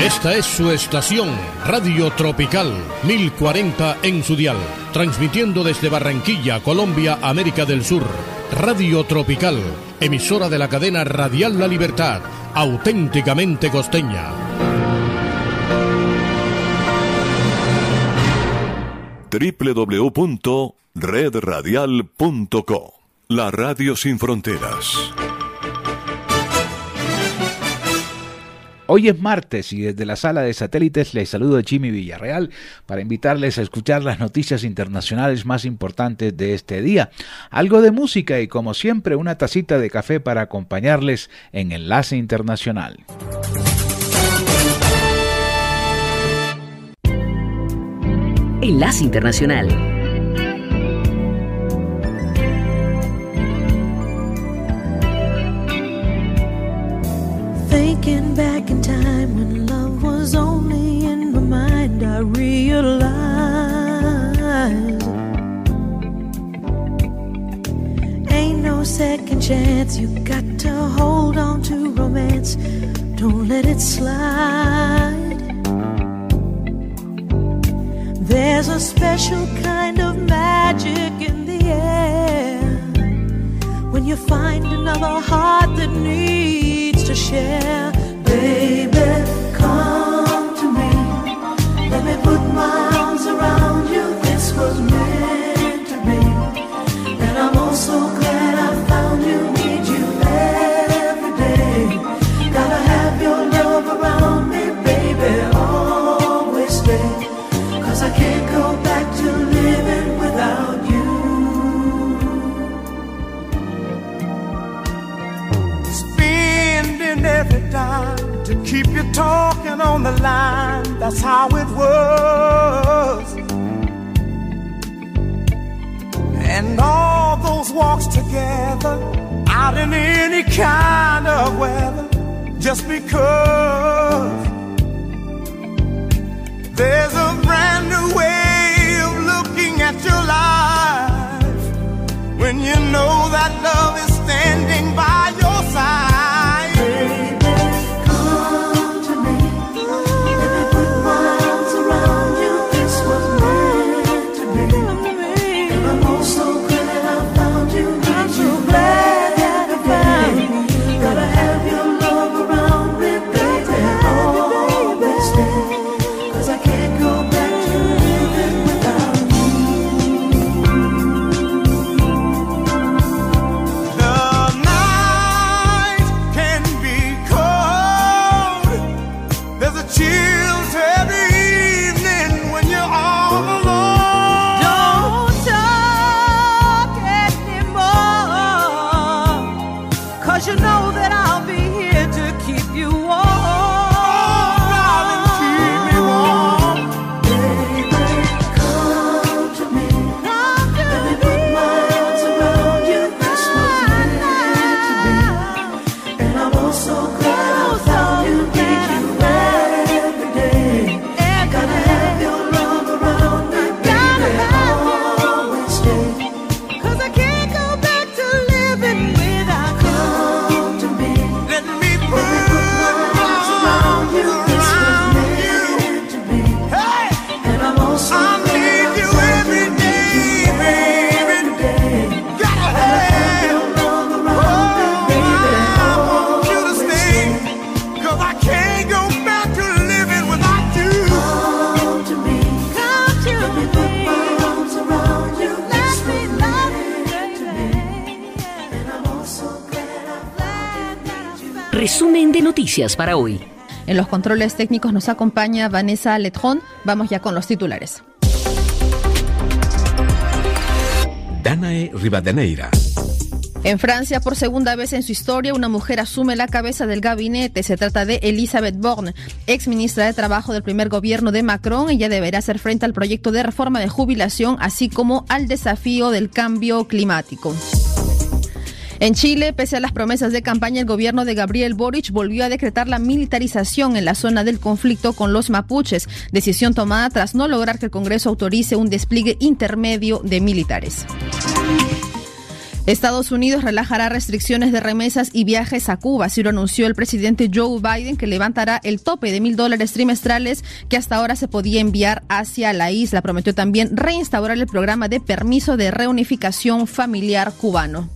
Esta es su estación, Radio Tropical 1040 en su dial, transmitiendo desde Barranquilla, Colombia, América del Sur. Radio Tropical, emisora de la cadena Radial La Libertad, auténticamente costeña. www.redradial.co La Radio Sin Fronteras. Hoy es martes y desde la sala de satélites les saludo a Jimmy Villarreal para invitarles a escuchar las noticias internacionales más importantes de este día. Algo de música y como siempre una tacita de café para acompañarles en Enlace Internacional. Enlace Internacional. Thinking back in time when love was only in my mind, I realized ain't no second chance. You got to hold on to romance, don't let it slide. There's a special kind of magic in the air when you find another heart that needs to share. Baby, come to me. Let me put my arms around to keep you talking on the line. That's how it was. And all those walks together out in any kind of weather just because there's a brand new way of looking at your life when you know that love is standing by your side. Noticias para hoy. En los controles técnicos nos acompaña Vanessa Letrón. Vamos ya con los titulares. Danae Rivadeneira. En Francia, por segunda vez en su historia, una mujer asume la cabeza del gabinete. Se trata de Elisabeth Borne, ex ministra de Trabajo del primer gobierno de Macron. Ella deberá hacer frente al proyecto de reforma de jubilación, así como al desafío del cambio climático. En Chile, pese a las promesas de campaña, el gobierno de Gabriel Boric volvió a decretar la militarización en la zona del conflicto con los mapuches, decisión tomada tras no lograr que el Congreso autorice un despliegue intermedio de militares. Estados Unidos relajará restricciones de remesas y viajes a Cuba, así lo anunció el presidente Joe Biden, que levantará el tope de mil dólares trimestrales que hasta ahora se podía enviar hacia la isla. Prometió también reinstaurar el programa de permiso de reunificación familiar cubano.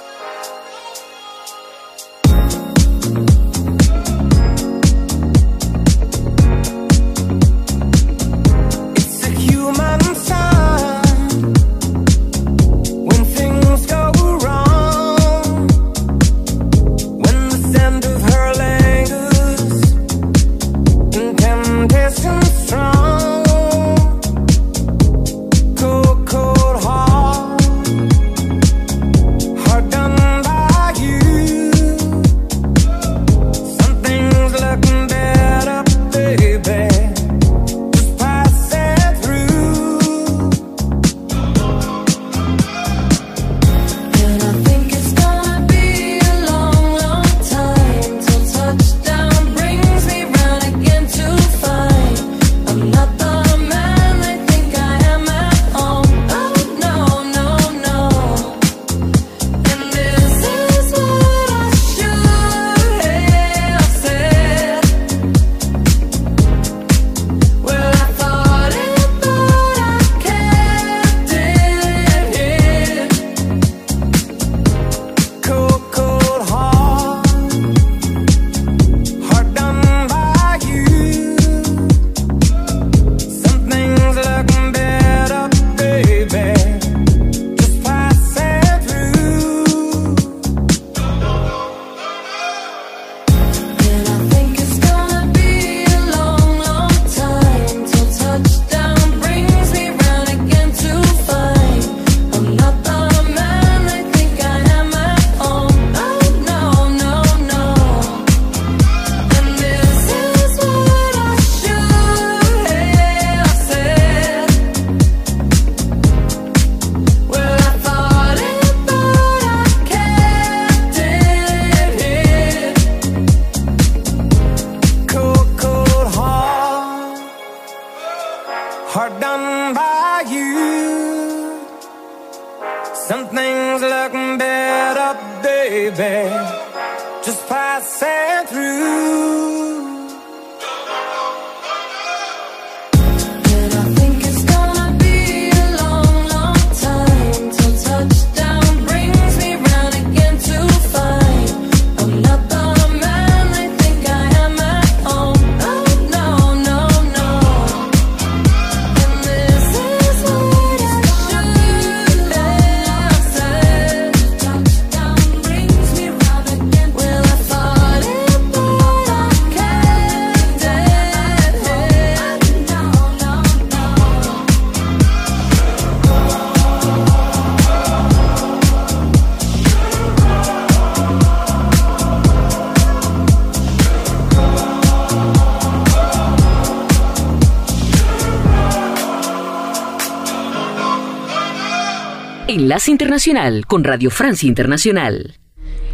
Enlace Internacional con Radio Francia Internacional.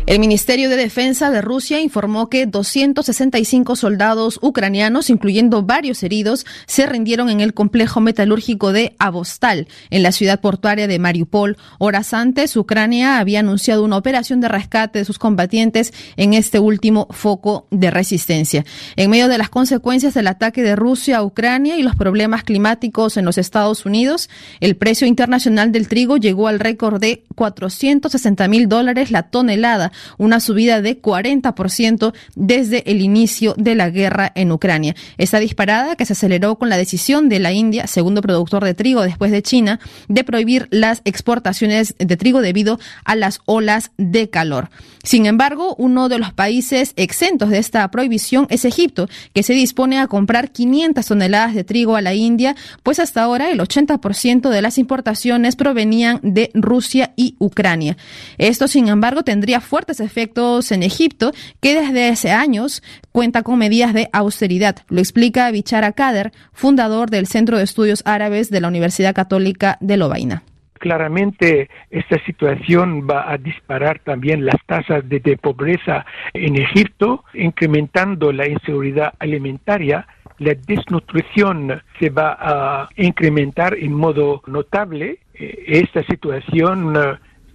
El Ministerio de Defensa de Rusia informó que 265 soldados ucranianos, incluyendo varios heridos, se rindieron en el complejo metalúrgico de Avostal, en la ciudad portuaria de Mariupol. Horas antes, Ucrania había anunciado una operación de rescate de sus combatientes en este último foco de resistencia. En medio de las consecuencias del ataque de Rusia a Ucrania y los problemas climáticos en los Estados Unidos, el precio internacional del trigo llegó al récord de 460 mil dólares la tonelada una subida de 40% desde el inicio de la guerra en Ucrania. Esta disparada que se aceleró con la decisión de la India, segundo productor de trigo después de China, de prohibir las exportaciones de trigo debido a las olas de calor. Sin embargo, uno de los países exentos de esta prohibición es Egipto, que se dispone a comprar 500 toneladas de trigo a la India, pues hasta ahora el 80% de las importaciones provenían de Rusia y Ucrania. Esto, sin embargo, tendría efectos en Egipto, que desde hace años cuenta con medidas de austeridad. Lo explica Bichara Kader, fundador del Centro de Estudios Árabes de la Universidad Católica de Lovaina. Claramente esta situación va a disparar también las tasas de, de, pobreza en Egipto, incrementando la inseguridad alimentaria. La desnutrición se va a incrementar en modo notable. Esta situación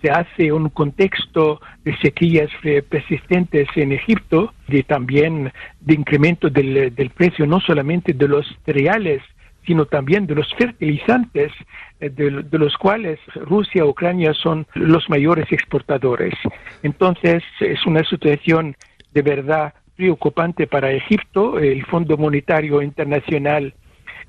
se hace un contexto de sequías persistentes en Egipto, de también de incremento del, del precio no solamente de los cereales, sino también de los fertilizantes, de, de, los cuales Rusia y Ucrania son los mayores exportadores. Entonces, es una situación de verdad preocupante para Egipto. El Fondo Monetario Internacional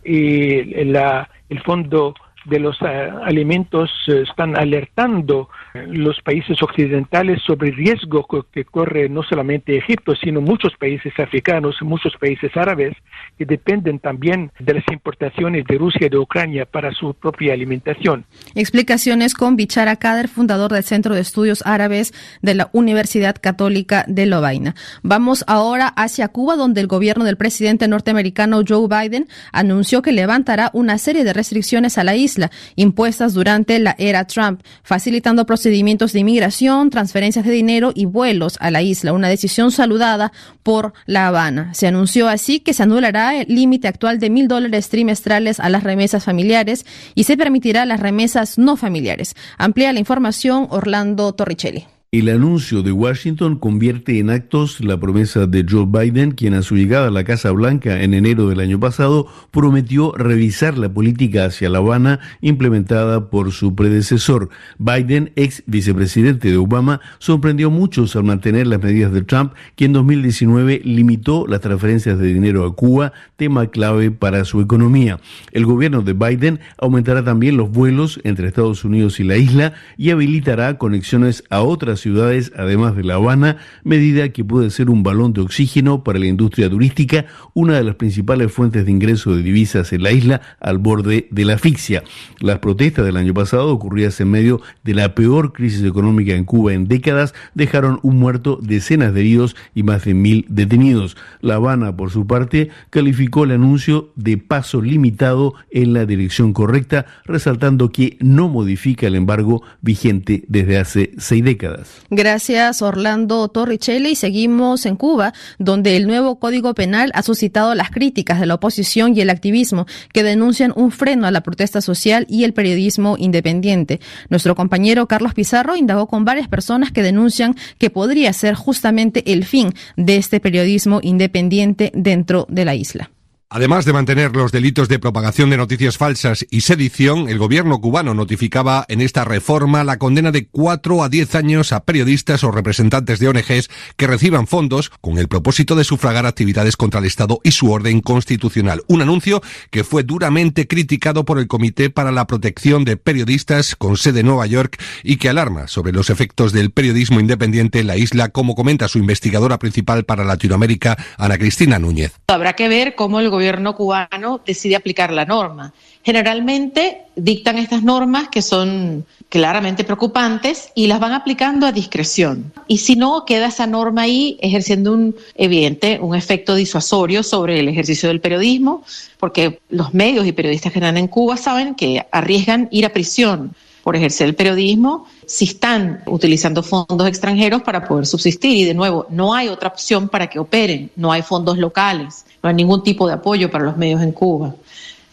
y la, el Fondo de los uh, alimentos uh, están alertando los países occidentales sobre el riesgo que corre no solamente Egipto, sino muchos países africanos, muchos países árabes, que dependen también de las importaciones de Rusia y de Ucrania para su propia alimentación. Explicaciones con Bichara Kader, fundador del Centro de Estudios Árabes de la Universidad Católica de Lovaina. Vamos ahora hacia Cuba, donde el gobierno del presidente norteamericano Joe Biden anunció que levantará una serie de restricciones a la isla impuestas durante la era Trump, facilitando procedimientos de inmigración, transferencias de dinero y vuelos a la isla, una decisión saludada por La Habana. Se anunció así que se anulará el límite actual de mil dólares trimestrales a las remesas familiares y se permitirá las remesas no familiares. Amplía la información Orlando Torricelli. El anuncio de Washington convierte en actos la promesa de Joe Biden, quien a su llegada a la Casa Blanca en enero del año pasado prometió revisar la política hacia La Habana implementada por su predecesor. Biden, ex vicepresidente de Obama, sorprendió a muchos al mantener las medidas de Trump, que en 2019 limitó las transferencias de dinero a Cuba, tema clave para su economía. El gobierno de Biden aumentará también los vuelos entre Estados Unidos y la isla y habilitará conexiones a otras ciudades, además de La Habana, medida que puede ser un balón de oxígeno para la industria turística, una de las principales fuentes de ingreso de divisas en la isla, al borde de la asfixia. Las protestas del año pasado, ocurridas en medio de la peor crisis económica en Cuba en décadas, dejaron un muerto, decenas de heridos y más de mil detenidos. La Habana, por su parte, calificó el anuncio de paso limitado en la dirección correcta, resaltando que no modifica el embargo vigente desde hace seis décadas. Gracias, Orlando Torricelli. Y seguimos en Cuba, donde el nuevo Código Penal ha suscitado las críticas de la oposición y el activismo, que denuncian un freno a la protesta social y el periodismo independiente. Nuestro compañero Carlos Pizarro indagó con varias personas que denuncian que podría ser justamente el fin de este periodismo independiente dentro de la isla. Además de mantener los delitos de propagación de noticias falsas y sedición, el gobierno cubano notificaba en esta reforma la condena de cuatro a diez años a periodistas o representantes de ONGs que reciban fondos con el propósito de sufragar actividades contra el Estado y su orden constitucional. Un anuncio que fue duramente criticado por el Comité para la Protección de Periodistas con sede en Nueva York y que alarma sobre los efectos del periodismo independiente en la isla, como comenta su investigadora principal para Latinoamérica, Ana Cristina Núñez. Habrá que ver cómo el gobierno gobierno cubano decide aplicar la norma. Generalmente dictan estas normas que son claramente preocupantes y las van aplicando a discreción. Y si no, queda esa norma ahí ejerciendo un evidente, un efecto disuasorio sobre el ejercicio del periodismo, porque los medios y periodistas que están en Cuba saben que arriesgan ir a prisión por ejercer el periodismo si están utilizando fondos extranjeros para poder subsistir. Y de nuevo, no hay otra opción para que operen, no hay fondos locales, no hay ningún tipo de apoyo para los medios en Cuba.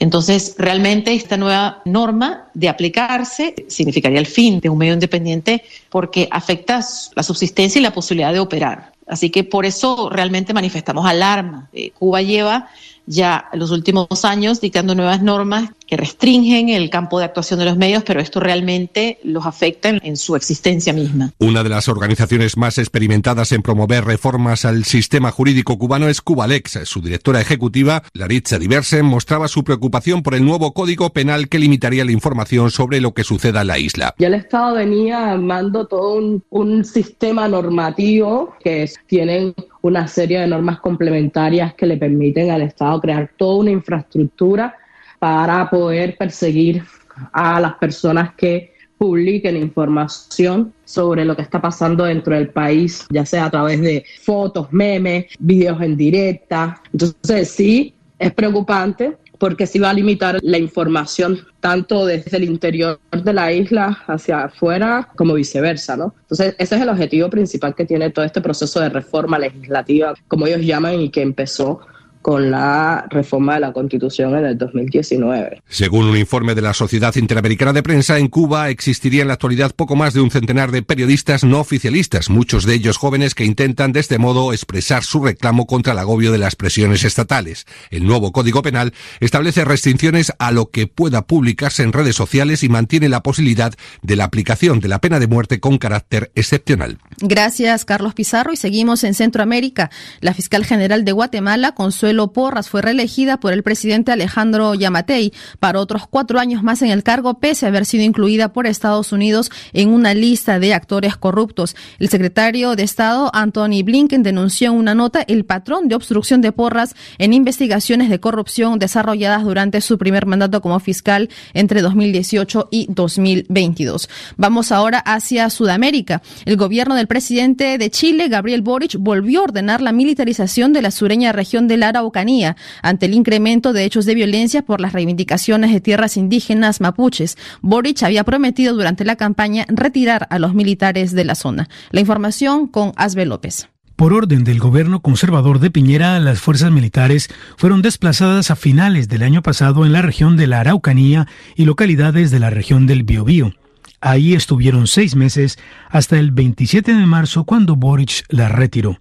Entonces, realmente esta nueva norma de aplicarse significaría el fin de un medio independiente porque afecta la subsistencia y la posibilidad de operar. Así que por eso realmente manifestamos alarma. Eh, Cuba lleva ya los últimos años dictando nuevas normas que restringen el campo de actuación de los medios, pero esto realmente los afecta en, su existencia misma. Una de las organizaciones más experimentadas en promover reformas al sistema jurídico cubano es Cubalex. Su directora ejecutiva, Laritza Diversen, mostraba su preocupación por el nuevo código penal que limitaría la información sobre lo que suceda en la isla. Ya el Estado venía armando todo un, un sistema normativo que tienen una serie de normas complementarias que le permiten al Estado crear toda una infraestructura para poder perseguir a las personas que publiquen información sobre lo que está pasando dentro del país, ya sea a través de fotos, memes, videos en directa. Entonces sí, es preocupante porque sí va a limitar la información tanto desde el interior de la isla hacia afuera como viceversa, ¿no? Entonces, ese es el objetivo principal que tiene todo este proceso de reforma legislativa, como ellos llaman, y que empezó con la reforma de la Constitución en el 2019. Según un informe de la Sociedad Interamericana de Prensa, en Cuba existiría en la actualidad poco más de un centenar de periodistas no oficialistas, muchos de ellos jóvenes que intentan de este modo expresar su reclamo contra el agobio de las presiones estatales. El nuevo Código Penal establece restricciones a lo que pueda publicarse en redes sociales y mantiene la posibilidad de la aplicación de la pena de muerte con carácter excepcional. Gracias, Carlos Pizarro. Y seguimos en Centroamérica. La fiscal general de Guatemala, Consuelo Porras fue reelegida por el presidente Alejandro Yamatei para otros cuatro años más en el cargo, pese a haber sido incluida por Estados Unidos en una lista de actores corruptos. El secretario de Estado, Anthony Blinken, denunció en una nota el patrón de obstrucción de Porras en investigaciones de corrupción desarrolladas durante su primer mandato como fiscal entre 2018 y 2022. Vamos ahora hacia Sudamérica. El gobierno del presidente de Chile, Gabriel Boric, volvió a ordenar la militarización de la sureña región de Lara ante el incremento de hechos de violencia por las reivindicaciones de tierras indígenas mapuches. Boric había prometido durante la campaña retirar a los militares de la zona. La información con Asbe López. Por orden del gobierno conservador de Piñera, las fuerzas militares fueron desplazadas a finales del año pasado en la región de la Araucanía y localidades de la región del Biobío. Ahí estuvieron seis meses hasta el 27 de marzo cuando Boric la retiró.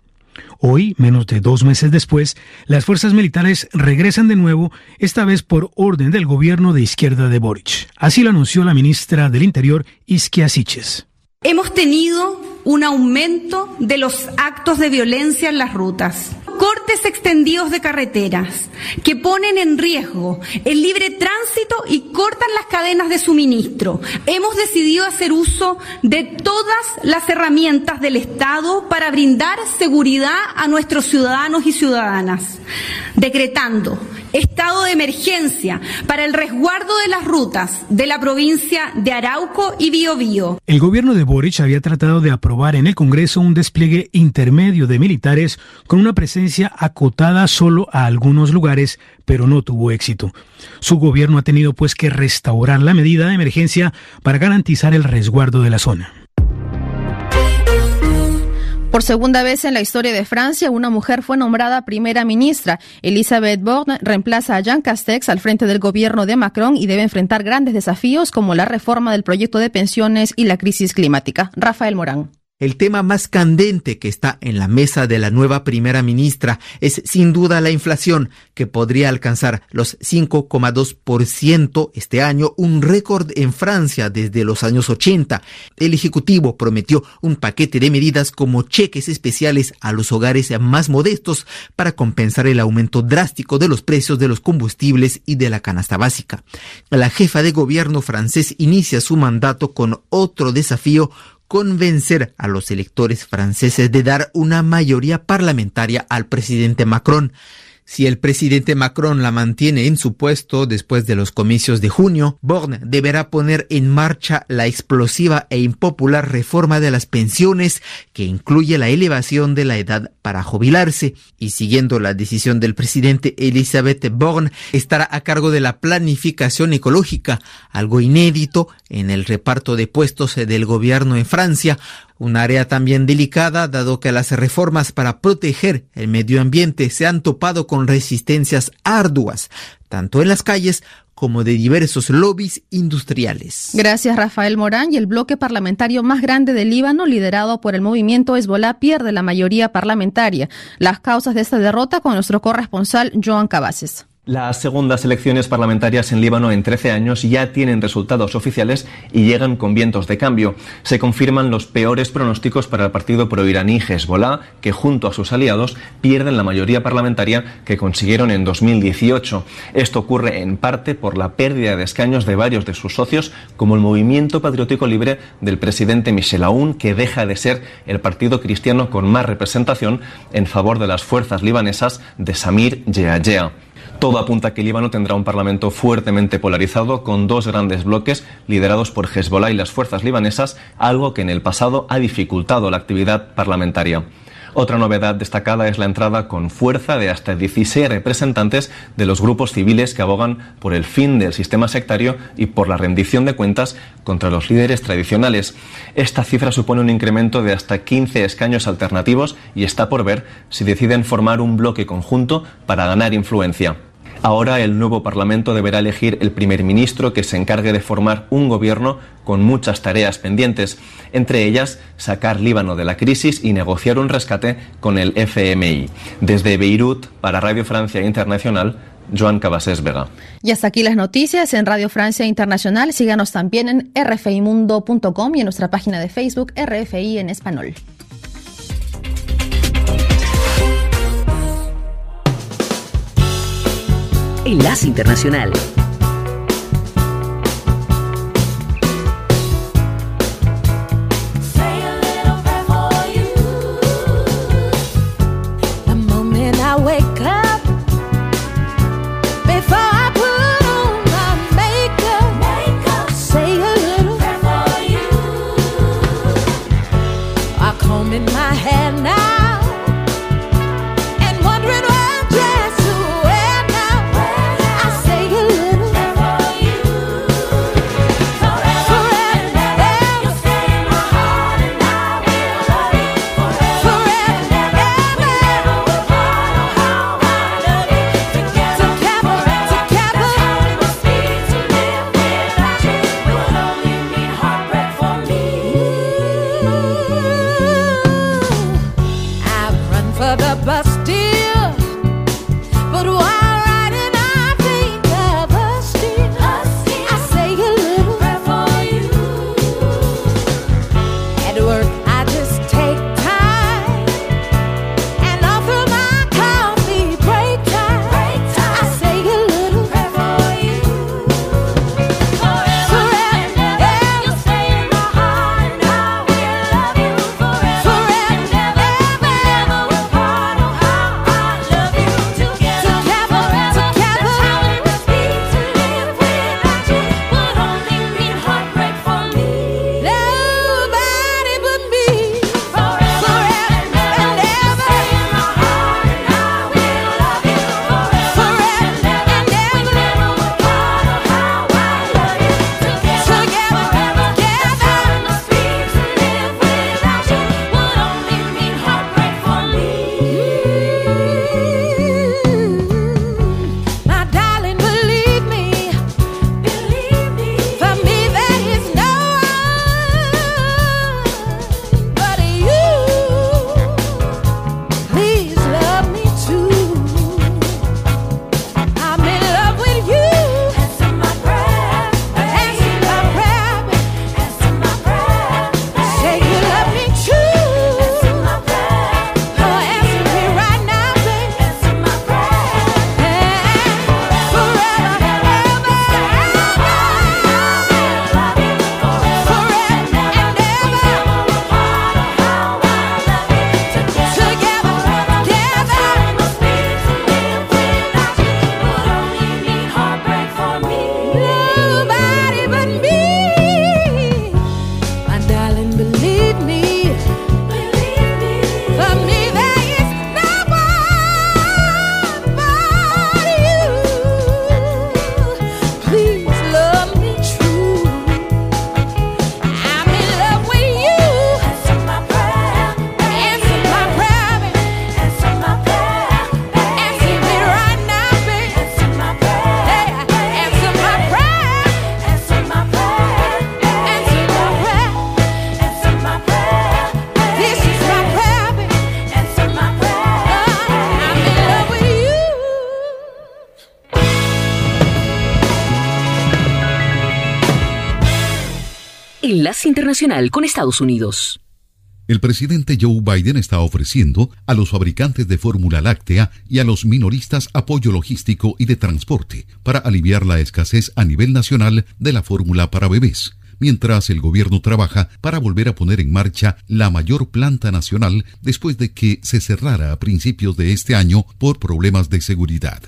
Hoy, menos de dos meses después, las fuerzas militares regresan de nuevo, esta vez por orden del gobierno de izquierda de Boric. Así lo anunció la ministra del Interior, Isquia Siches. Hemos tenido un aumento de los actos de violencia en las rutas cortes extendidos de carreteras que ponen en riesgo el libre tránsito y cortan las cadenas de suministro. Hemos decidido hacer uso de todas las herramientas del Estado para brindar seguridad a nuestros ciudadanos y ciudadanas, decretando estado de emergencia para el resguardo de las rutas de la provincia de Arauco y Biobío. El gobierno de Boric había tratado de aprobar en el Congreso un despliegue intermedio de militares con una presencia acotada solo a algunos lugares, pero no tuvo éxito. Su gobierno ha tenido pues que restaurar la medida de emergencia para garantizar el resguardo de la zona. Por segunda vez en la historia de Francia, una mujer fue nombrada primera ministra. Elisabeth Borne reemplaza a Jean Castex al frente del gobierno de Macron y debe enfrentar grandes desafíos como la reforma del proyecto de pensiones y la crisis climática. Rafael Morán. El tema más candente que está en la mesa de la nueva primera ministra es sin duda la inflación, que podría alcanzar los 5,2% este año, un récord en Francia desde los años 80. El Ejecutivo prometió un paquete de medidas como cheques especiales a los hogares más modestos para compensar el aumento drástico de los precios de los combustibles y de la canasta básica. La jefa de gobierno francés inicia su mandato con otro desafío convencer a los electores franceses de dar una mayoría parlamentaria al presidente Macron. Si el presidente Macron la mantiene en su puesto después de los comicios de junio, Borne deberá poner en marcha la explosiva e impopular reforma de las pensiones que incluye la elevación de la edad para jubilarse. Y siguiendo la decisión del presidente Elisabeth Borne estará a cargo de la planificación ecológica, algo inédito en el reparto de puestos del gobierno en Francia, un área también delicada dado que las reformas para proteger el medio ambiente se han topado con resistencias arduas, tanto en las calles como de diversos lobbies industriales. Gracias, Rafael Morán. Y el bloque parlamentario más grande del Líbano, liderado por el movimiento Hezbollah, pierde la mayoría parlamentaria. Las causas de esta derrota con nuestro corresponsal Joan Cabases. Las segundas elecciones parlamentarias en Líbano en 13 años ya tienen resultados oficiales y llegan con vientos de cambio. Se confirman los peores pronósticos para el partido proiraní Hezbollah, que junto a sus aliados pierden la mayoría parlamentaria que consiguieron en 2018. Esto ocurre en parte por la pérdida de escaños de varios de sus socios, como el Movimiento Patriótico Libre del presidente Michel Aoun, que deja de ser el partido cristiano con más representación en favor de las fuerzas libanesas de Samir Yeayea. Todo apunta a que Líbano tendrá un parlamento fuertemente polarizado con dos grandes bloques liderados por Hezbollah y las fuerzas libanesas, algo que en el pasado ha dificultado la actividad parlamentaria. Otra novedad destacada es la entrada con fuerza de hasta 16 representantes de los grupos civiles que abogan por el fin del sistema sectario y por la rendición de cuentas contra los líderes tradicionales. Esta cifra supone un incremento de hasta 15 escaños alternativos y está por ver si deciden formar un bloque conjunto para ganar influencia. Ahora el nuevo Parlamento deberá elegir el primer ministro que se encargue de formar un gobierno con muchas tareas pendientes, entre ellas sacar Líbano de la crisis y negociar un rescate con el FMI. Desde Beirut, para Radio Francia Internacional, Joan Cabasés Vega. Y hasta aquí las noticias en Radio Francia Internacional. Síganos también en rfimundo.com y en nuestra página de Facebook RFI en español. Enlace Internacional. Con Estados Unidos. El presidente Joe Biden está ofreciendo a los fabricantes de fórmula láctea y a los minoristas apoyo logístico y de transporte para aliviar la escasez a nivel nacional de la fórmula para bebés, mientras el gobierno trabaja para volver a poner en marcha la mayor planta nacional después de que se cerrara a principios de este año por problemas de seguridad.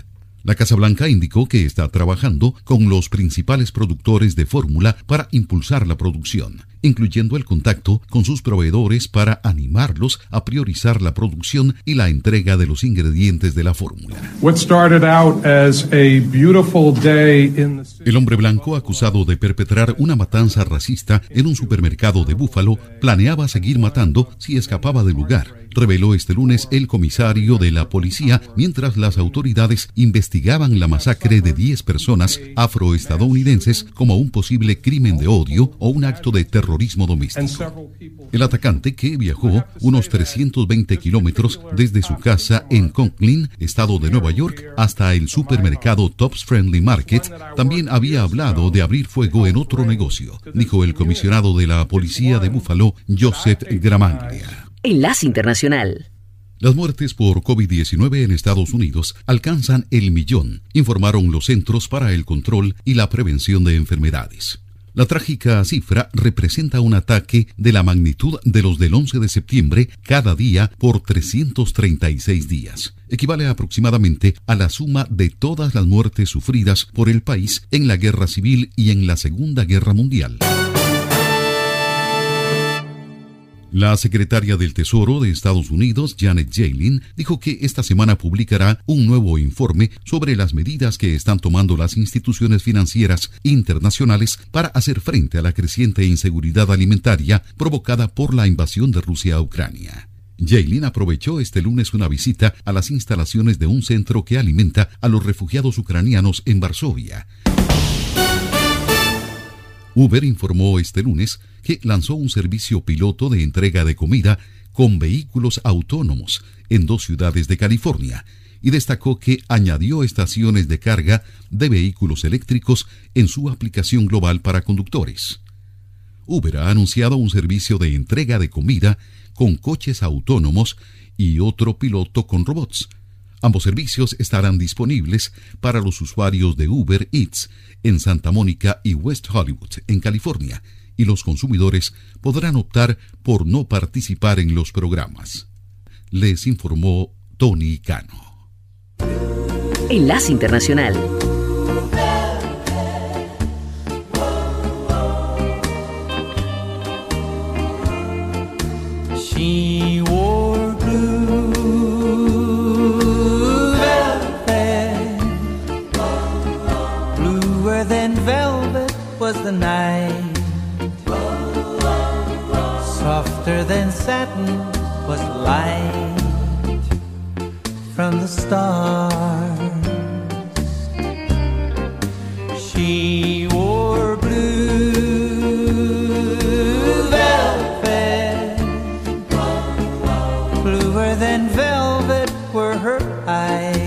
La Casa Blanca indicó que está trabajando con los principales productores de fórmula para impulsar la producción, incluyendo el contacto con sus proveedores para animarlos a priorizar la producción y la entrega de los ingredientes de la fórmula. El hombre blanco acusado de perpetrar una matanza racista en un supermercado de Búfalo planeaba seguir matando si escapaba del lugar reveló este lunes el comisario de la policía mientras las autoridades investigaban la masacre de 10 personas afroestadounidenses como un posible crimen de odio o un acto de terrorismo doméstico. El atacante, que viajó unos 320 kilómetros desde su casa en Conklin, estado de Nueva York, hasta el supermercado Tops Friendly Market, también había hablado de abrir fuego en otro negocio, dijo el comisionado de la policía de Buffalo, Joseph Gramaglia. Enlace Internacional. Las muertes por COVID-19 en Estados Unidos alcanzan el millón, informaron los Centros para el Control y la Prevención de Enfermedades. La trágica cifra representa un ataque de la magnitud de los del 11 de septiembre cada día por 336 días. Equivale aproximadamente a la suma de todas las muertes sufridas por el país en la Guerra Civil y en la Segunda Guerra Mundial. La secretaria del Tesoro de Estados Unidos, Janet Yellen, dijo que esta semana publicará un nuevo informe sobre las medidas que están tomando las instituciones financieras internacionales para hacer frente a la creciente inseguridad alimentaria provocada por la invasión de Rusia a Ucrania. Yellen aprovechó este lunes una visita a las instalaciones de un centro que alimenta a los refugiados ucranianos en Varsovia. Uber informó este lunes que lanzó un servicio piloto de entrega de comida con vehículos autónomos en dos ciudades de California y destacó que añadió estaciones de carga de vehículos eléctricos en su aplicación global para conductores. Uber ha anunciado un servicio de entrega de comida con coches autónomos y otro piloto con robots Ambos servicios estarán disponibles para los usuarios de Uber Eats en Santa Mónica y West Hollywood, en California, y los consumidores podrán optar por no participar en los programas. Les informó Tony Cano. Enlace Internacional. Was the night. Softer than satin was the light from the stars. She wore blue velvet, bluer than velvet were her eyes,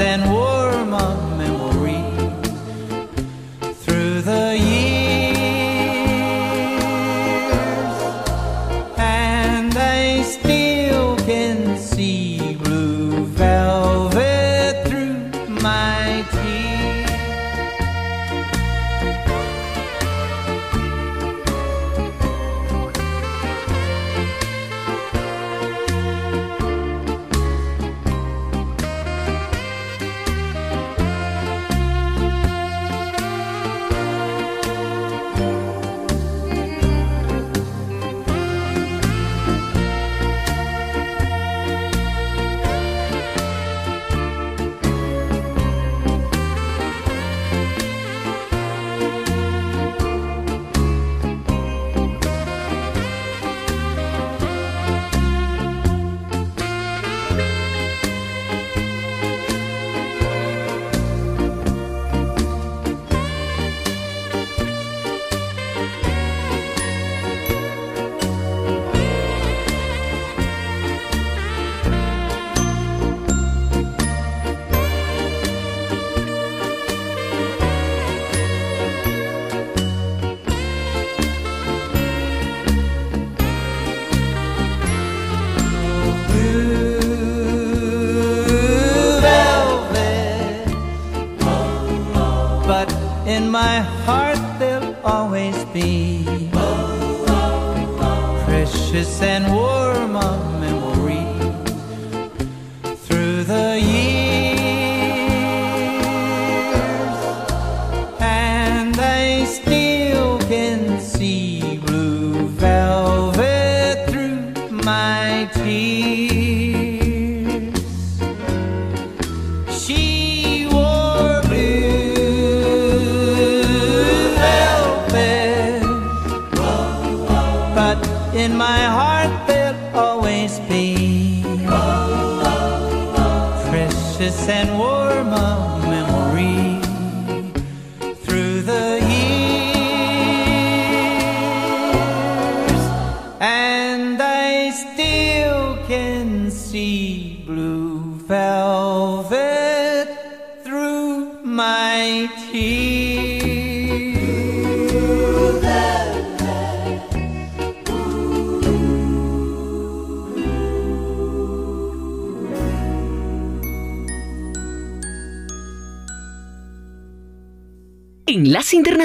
and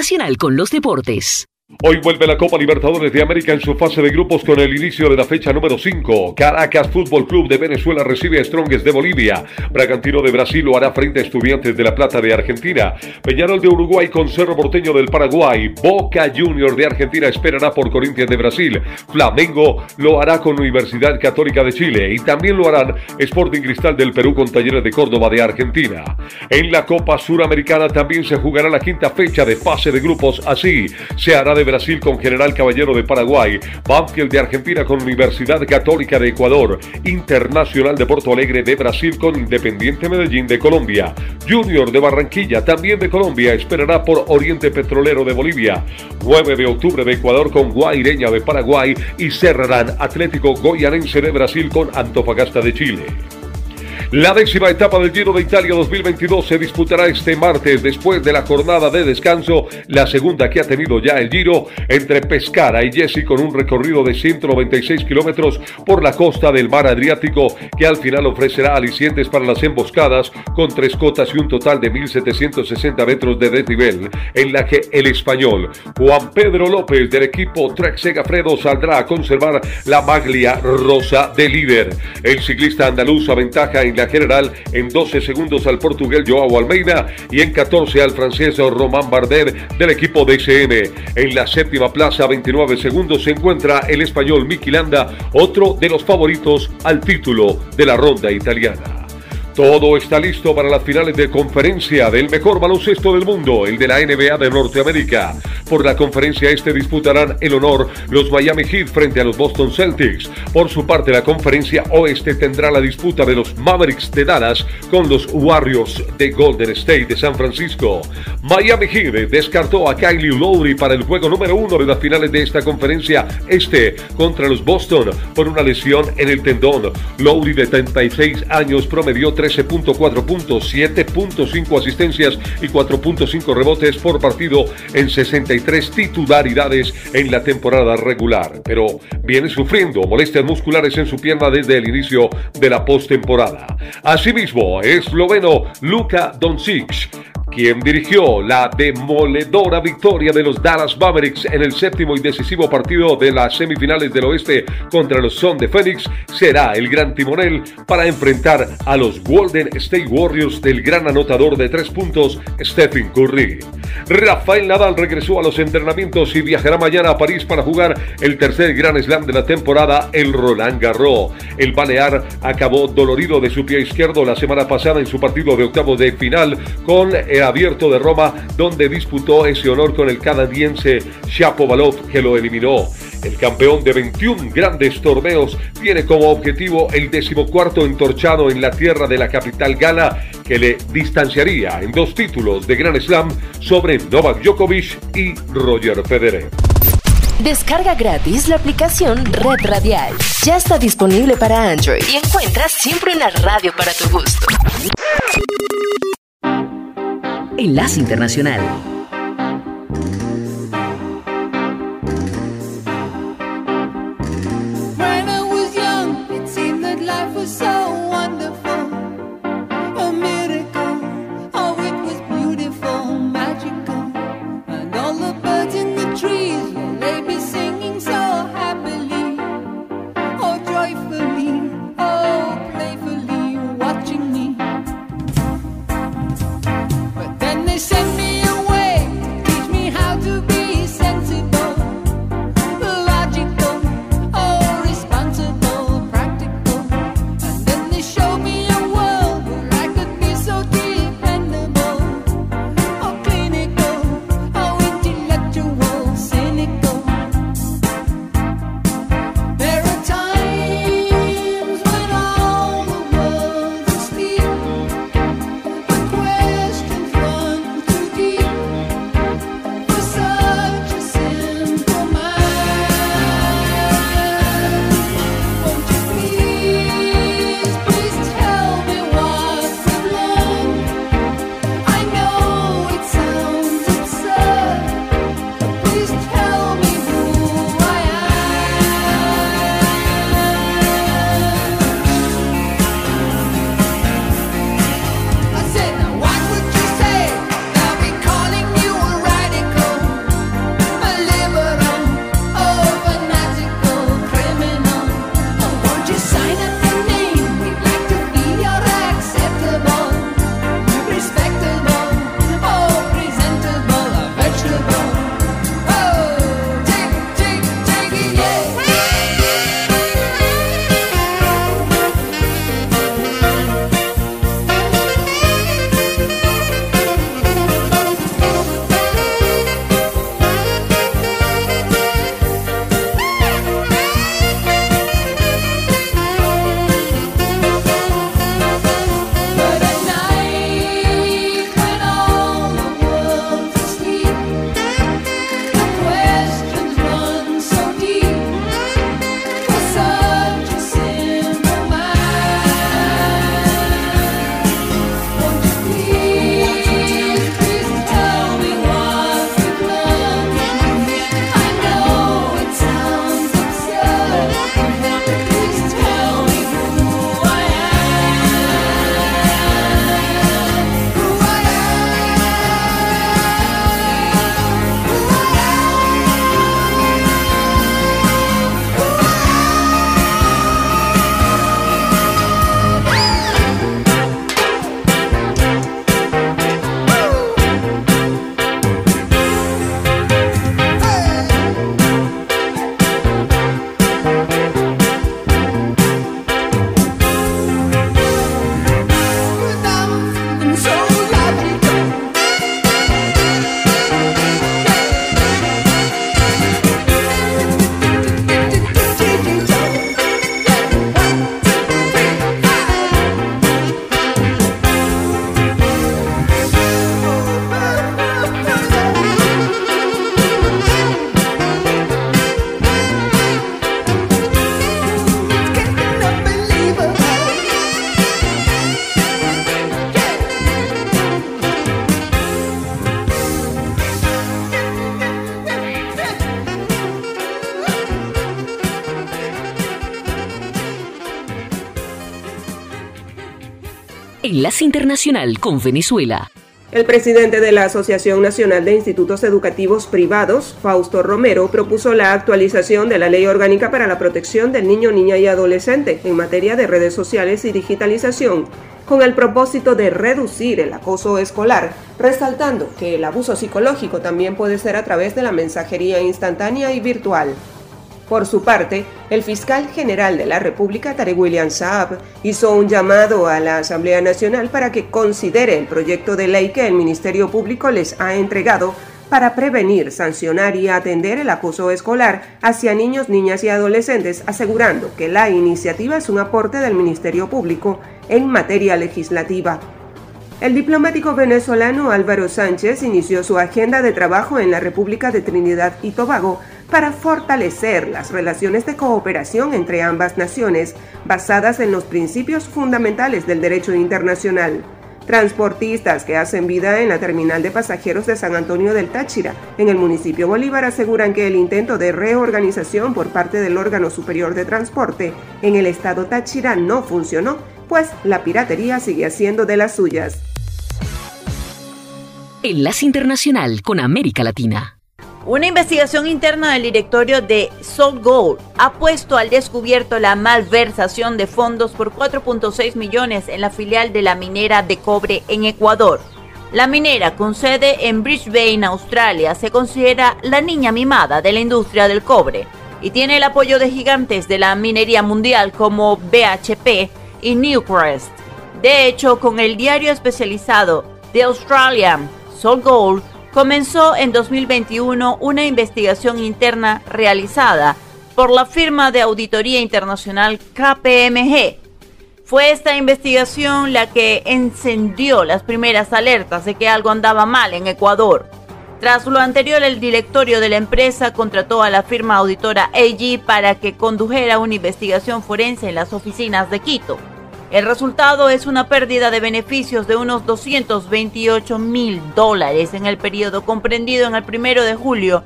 Internacional con los Deportes. Hoy vuelve la Copa Libertadores de América en su fase de grupos con el inicio de la fecha número 5. Caracas Fútbol Club de Venezuela recibe a Strongest de Bolivia. Bragantino de Brasil lo hará frente a Estudiantes de La Plata de Argentina. Peñarol de Uruguay con Cerro Porteño del Paraguay. Boca Junior de Argentina esperará por Corinthians de Brasil. Flamengo lo hará con Universidad Católica de Chile. Y también lo harán Sporting Cristal del Perú con Talleres de Córdoba de Argentina. En la Copa Suramericana también se jugará la quinta fecha de fase de grupos. Así se hará de Brasil con General Caballero de Paraguay, Banfield de Argentina con Universidad Católica de Ecuador, Internacional de Porto Alegre de Brasil con Independiente Medellín de Colombia, Junior de Barranquilla también de Colombia esperará por Oriente Petrolero de Bolivia, 9 de octubre de Ecuador con Guaireña de Paraguay y cerrarán Atlético Goyanense de Brasil con Antofagasta de Chile. La décima etapa del Giro de Italia 2022 se disputará este martes después de la jornada de descanso, la segunda que ha tenido ya el Giro entre Pescara y Jesi con un recorrido de 196 kilómetros por la costa del mar Adriático que al final ofrecerá alicientes para las emboscadas con tres cotas y un total de 1760 metros de desnivel en la que el español Juan Pedro López del equipo Trek Segafredo saldrá a conservar la maglia rosa de líder. El ciclista andaluz aventaja en la general en 12 segundos al portugués Joao Almeida y en 14 al francés Román Bardet del equipo DCM. En la séptima plaza, 29 segundos, se encuentra el español Miki Landa, otro de los favoritos al título de la ronda italiana. Todo está listo para las finales de conferencia del mejor baloncesto del mundo, el de la NBA de Norteamérica. Por la conferencia este disputarán el honor los Miami Heat frente a los Boston Celtics. Por su parte, la conferencia oeste tendrá la disputa de los Mavericks de Dallas con los Warriors de Golden State de San Francisco. Miami Heat descartó a Kylie Lowry para el juego número uno de las finales de esta conferencia este contra los Boston por una lesión en el tendón. Lowry de 36 años promedió 13.4 puntos, 7.5 asistencias y 4.5 rebotes por partido en 63 titularidades en la temporada regular, pero viene sufriendo molestias musculares en su pierna desde el inicio de la postemporada. Asimismo, esloveno Luka Doncic quien dirigió la demoledora victoria de los Dallas Mavericks en el séptimo y decisivo partido de las semifinales del oeste contra los Son de Phoenix, será el gran timonel para enfrentar a los Golden State Warriors del gran anotador de tres puntos, Stephen Curry. Rafael Nadal regresó a los entrenamientos y viajará mañana a París para jugar el tercer Gran Slam de la temporada, el Roland Garros. El Balear acabó dolorido de su pie izquierdo la semana pasada en su partido de octavo de final con el Abierto de Roma, donde disputó ese honor con el canadiense Shapovalov, que lo eliminó. El campeón de 21 grandes torneos tiene como objetivo el decimocuarto entorchado en la tierra de la capital gala, que le distanciaría en dos títulos de Grand Slam sobre Novak Djokovic y Roger Federer. Descarga gratis la aplicación Red Radial. Ya está disponible para Android y encuentras siempre una radio para tu gusto. Enlace Internacional. Enlace Internacional con Venezuela. El presidente de la Asociación Nacional de Institutos Educativos Privados, Fausto Romero, propuso la actualización de la Ley Orgánica para la Protección del Niño, Niña y Adolescente en materia de redes sociales y digitalización, con el propósito de reducir el acoso escolar, resaltando que el abuso psicológico también puede ser a través de la mensajería instantánea y virtual. Por su parte, el fiscal general de la República, Tarek William Saab, hizo un llamado a la Asamblea Nacional para que considere el proyecto de ley que el Ministerio Público les ha entregado para prevenir, sancionar y atender el acoso escolar hacia niños, niñas y adolescentes, asegurando que la iniciativa es un aporte del Ministerio Público en materia legislativa. El diplomático venezolano Álvaro Sánchez inició su agenda de trabajo en la República de Trinidad y Tobago para fortalecer las relaciones de cooperación entre ambas naciones basadas en los principios fundamentales del derecho internacional. Transportistas que hacen vida en la terminal de pasajeros de San Antonio del Táchira, en el municipio Bolívar, aseguran que el intento de reorganización por parte del órgano superior de transporte en el estado Táchira no funcionó, pues la piratería sigue haciendo de las suyas. Enlace Internacional con América Latina. Una investigación interna del directorio de Sol Gold ha puesto al descubierto la malversación de fondos por 4.6 millones en la filial de la minera de cobre en Ecuador. La minera, con sede en Brisbane, Australia, se considera la niña mimada de la industria del cobre y tiene el apoyo de gigantes de la minería mundial como BHP y Newcrest. De hecho, con el diario especializado The Australian Sol Gold, comenzó en 2021 una investigación interna realizada por la firma de auditoría internacional KPMG. Fue esta investigación la que encendió las primeras alertas de que algo andaba mal en Ecuador. Tras lo anterior, el directorio de la empresa contrató a la firma auditora AG para que condujera una investigación forense en las oficinas de Quito. El resultado es una pérdida de beneficios de unos 228 mil dólares en el periodo comprendido en el 1 de julio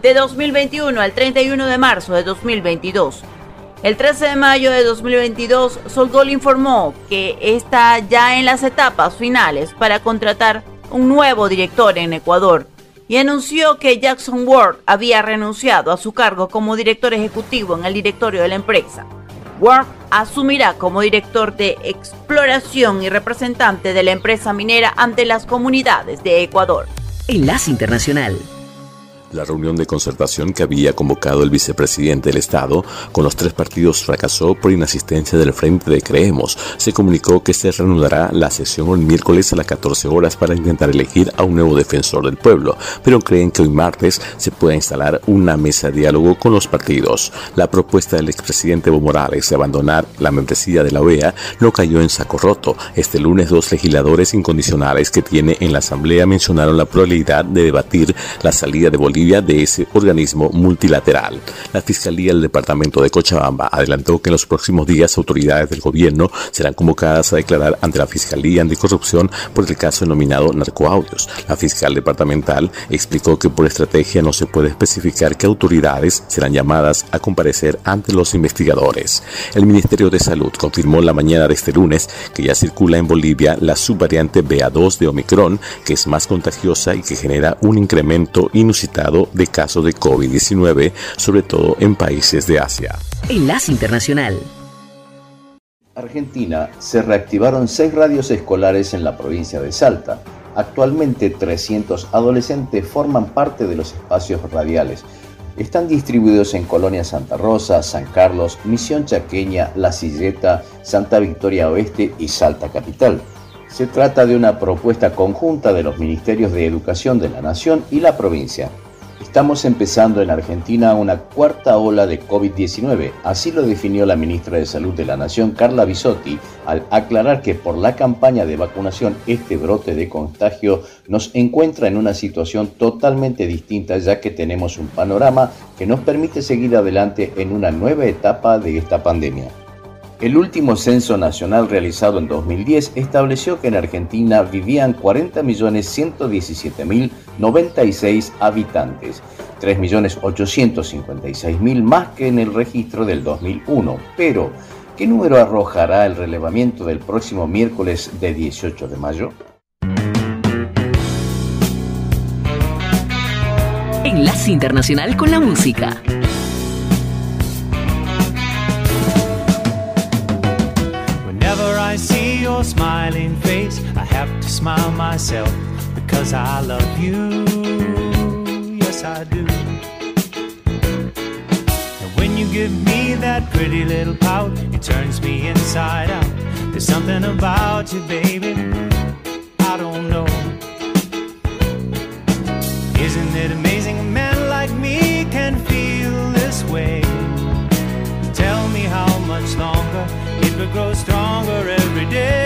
de 2021 al 31 de marzo de 2022. El 13 de mayo de 2022, Solgol informó que está ya en las etapas finales para contratar un nuevo director en Ecuador y anunció que Jackson Ward había renunciado a su cargo como director ejecutivo en el directorio de la empresa. Ward asumirá como director de exploración y representante de la empresa minera ante las comunidades de Ecuador. Enlace Internacional. La reunión de concertación que había convocado el vicepresidente del Estado con los tres partidos fracasó por inasistencia del Frente de Creemos. Se comunicó que se reanudará la sesión el miércoles a las 14 horas para intentar elegir a un nuevo defensor del pueblo, pero creen que hoy martes se pueda instalar una mesa de diálogo con los partidos. La propuesta del expresidente Evo Morales de abandonar la membresía de la OEA no cayó en saco roto. Este lunes dos legisladores incondicionales que tiene en la Asamblea mencionaron la probabilidad de debatir la salida de Bolivia de ese organismo multilateral. La Fiscalía del Departamento de Cochabamba adelantó que en los próximos días autoridades del gobierno serán convocadas a declarar ante la Fiscalía Anticorrupción por el caso denominado narcoaudios. La fiscal departamental explicó que por estrategia no se puede especificar qué autoridades serán llamadas a comparecer ante los investigadores. El Ministerio de Salud confirmó la mañana de este lunes que ya circula en Bolivia la subvariante BA2 de Omicron, que es más contagiosa y que genera un incremento inusitado de casos de COVID-19, sobre todo en países de Asia. Enlace Internacional. Argentina se reactivaron seis radios escolares en la provincia de Salta. Actualmente 300 adolescentes forman parte de los espacios radiales. Están distribuidos en Colonia Santa Rosa, San Carlos, Misión Chaqueña, La Silleta, Santa Victoria Oeste y Salta Capital. Se trata de una propuesta conjunta de los Ministerios de Educación de la Nación y la provincia. Estamos empezando en Argentina una cuarta ola de COVID-19, así lo definió la ministra de Salud de la Nación, Carla Bisotti, al aclarar que por la campaña de vacunación este brote de contagio nos encuentra en una situación totalmente distinta ya que tenemos un panorama que nos permite seguir adelante en una nueva etapa de esta pandemia. El último censo nacional realizado en 2010 estableció que en Argentina vivían 40.117.096 habitantes, 3.856.000 más que en el registro del 2001, pero ¿Qué número arrojará el relevamiento del próximo miércoles de 18 de mayo? Enlace Internacional con la Música. Whenever I see your smiling face, I have to smile myself because I love you. Yes, I do. And when you give me that pretty little pout, it turns me inside out. There's something about you, baby. I don't know. Isn't it amazing a man like me can feel this way? Tell me how much longer it will grow stronger every day.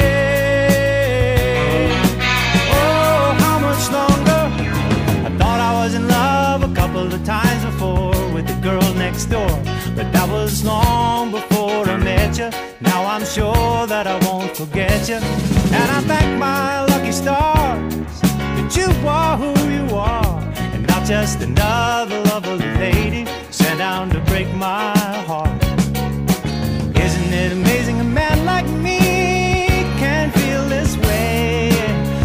Next door, but that was long before I met you. Now I'm sure that I won't forget you, and I thank my lucky stars that you are who you are and not just another lovely lady sent down to break my heart. Isn't it amazing a man like me can feel this way?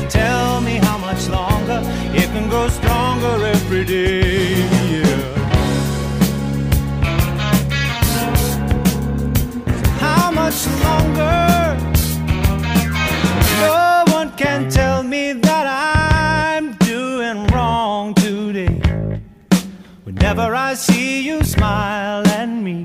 Tell me how much longer it can grow stronger every day. No one can tell me that I'm doing wrong today. Whenever I see you smile at me,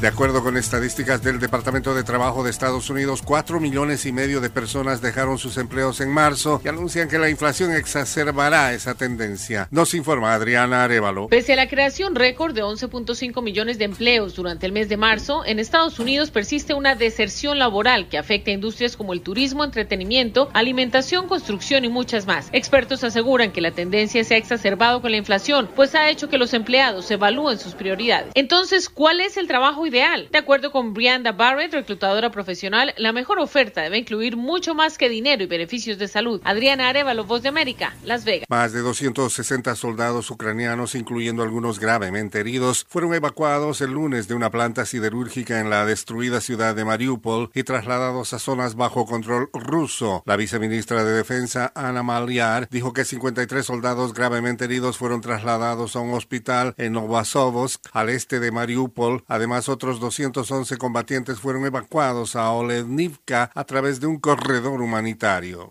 De acuerdo con estadísticas del Departamento de Trabajo de Estados Unidos, 4 millones y medio de personas dejaron sus empleos en marzo y anuncian que la inflación exacerbará esa tendencia. Nos informa Adriana Arevalo. Pese a la creación récord de 11.5 millones de empleos durante el mes de marzo, en Estados Unidos persiste una deserción laboral que afecta a industrias como el turismo, entretenimiento, alimentación, construcción y muchas más. Expertos aseguran que la tendencia se ha exacerbado con la inflación, pues ha hecho que los empleados evalúen sus prioridades. Entonces, ¿cuál es el trabajo De acuerdo con Brianda Barrett, reclutadora profesional, la mejor oferta debe incluir mucho más que dinero y beneficios de salud. Adriana Arevalo, Voz de América, Las Vegas. Más de 260 soldados ucranianos, incluyendo algunos gravemente heridos, fueron evacuados el lunes de una planta siderúrgica en la destruida ciudad de Mariupol y trasladados a zonas bajo control ruso. La viceministra de Defensa, Ana Maliar, dijo que 53 soldados gravemente heridos fueron trasladados a un hospital en Novasovsk, al este de Mariupol. Además, otros 211 combatientes fueron evacuados a Olenivka a través de un corredor humanitario.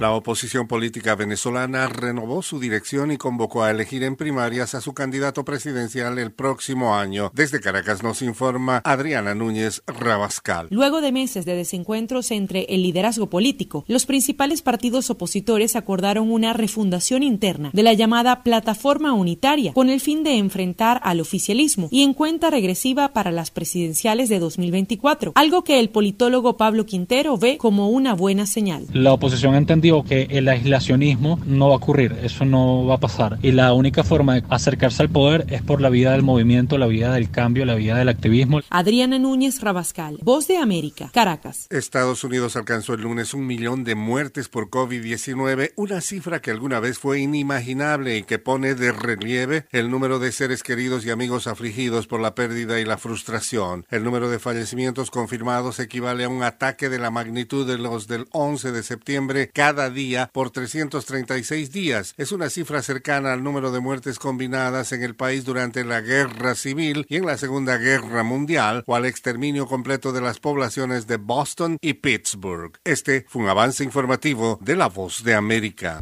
La oposición política venezolana renovó su dirección y convocó a elegir en primarias a su candidato presidencial el próximo año. Desde Caracas nos informa Adriana Núñez Rabascal. Luego de meses de desencuentros entre el liderazgo político, los principales partidos opositores acordaron una refundación interna de la llamada Plataforma Unitaria con el fin de enfrentar al oficialismo y en cuenta regresiva para las presidenciales de 2024, algo que el politólogo Pablo Quintero ve como una buena señal. La oposición entendió digo que el aislacionismo no va a ocurrir, eso no va a pasar. Y la única forma de acercarse al poder es por la vía del movimiento, la vía del cambio, la vía del activismo. Adriana Núñez Rabascal, Voz de América, Caracas. Estados Unidos alcanzó el lunes un millón de muertes por COVID-19, una cifra que alguna vez fue inimaginable y que pone de relieve el número de seres queridos y amigos afligidos por la pérdida y la frustración. El número de fallecimientos confirmados equivale a un ataque de la magnitud de los del 11 de septiembre cada día por 336 días. Es una cifra cercana al número de muertes combinadas en el país durante la guerra civil y en la Segunda Guerra Mundial o al exterminio completo de las poblaciones de Boston y Pittsburgh. Este fue un avance informativo de La Voz de América.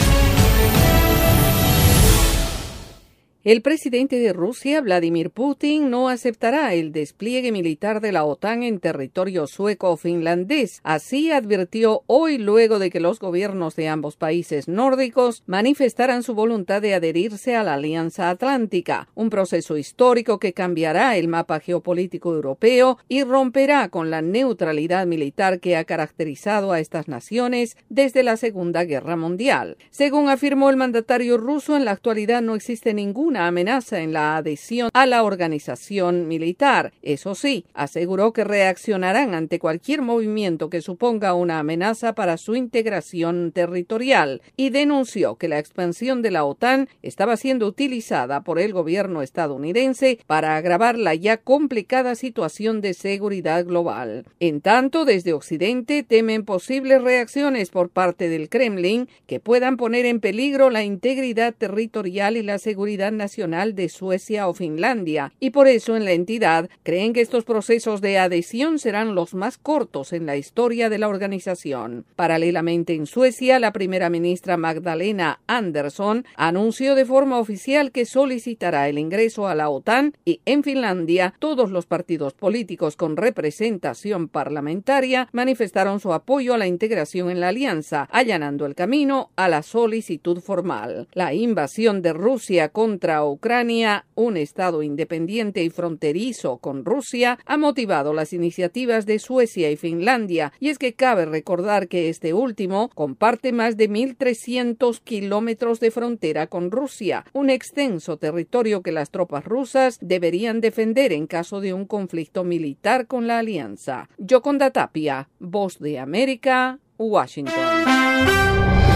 El presidente de Rusia, Vladimir Putin, no aceptará el despliegue militar de la OTAN en territorio sueco o finlandés. Así advirtió hoy luego de que los gobiernos de ambos países nórdicos manifestaran su voluntad de adherirse a la Alianza Atlántica, un proceso histórico que cambiará el mapa geopolítico europeo y romperá con la neutralidad militar que ha caracterizado a estas naciones desde la Segunda Guerra Mundial. Según afirmó el mandatario ruso, en la actualidad no existe ninguna amenaza en la adhesión a la organización militar. Eso sí, aseguró que reaccionarán ante cualquier movimiento que suponga una amenaza para su integración territorial y denunció que la expansión de la OTAN estaba siendo utilizada por el gobierno estadounidense para agravar la ya complicada situación de seguridad global. En tanto, desde Occidente temen posibles reacciones por parte del Kremlin que puedan poner en peligro la integridad territorial y la seguridad nacional de Suecia o Finlandia, y por eso en la entidad creen que estos procesos de adhesión serán los más cortos en la historia de la organización. Paralelamente en Suecia, la primera ministra Magdalena Andersson anunció de forma oficial que solicitará el ingreso a la OTAN y en Finlandia todos los partidos políticos con representación parlamentaria manifestaron su apoyo a la integración en la alianza, allanando el camino a la solicitud formal. La invasión de Rusia contra Ucrania, un Estado independiente y fronterizo con Rusia, ha motivado las iniciativas de Suecia y Finlandia, y es que cabe recordar que este último comparte más de 1.300 kilómetros de frontera con Rusia, un extenso territorio que las tropas rusas deberían defender en caso de un conflicto militar con la alianza. Yoconda Tapia, Voz de América, Washington.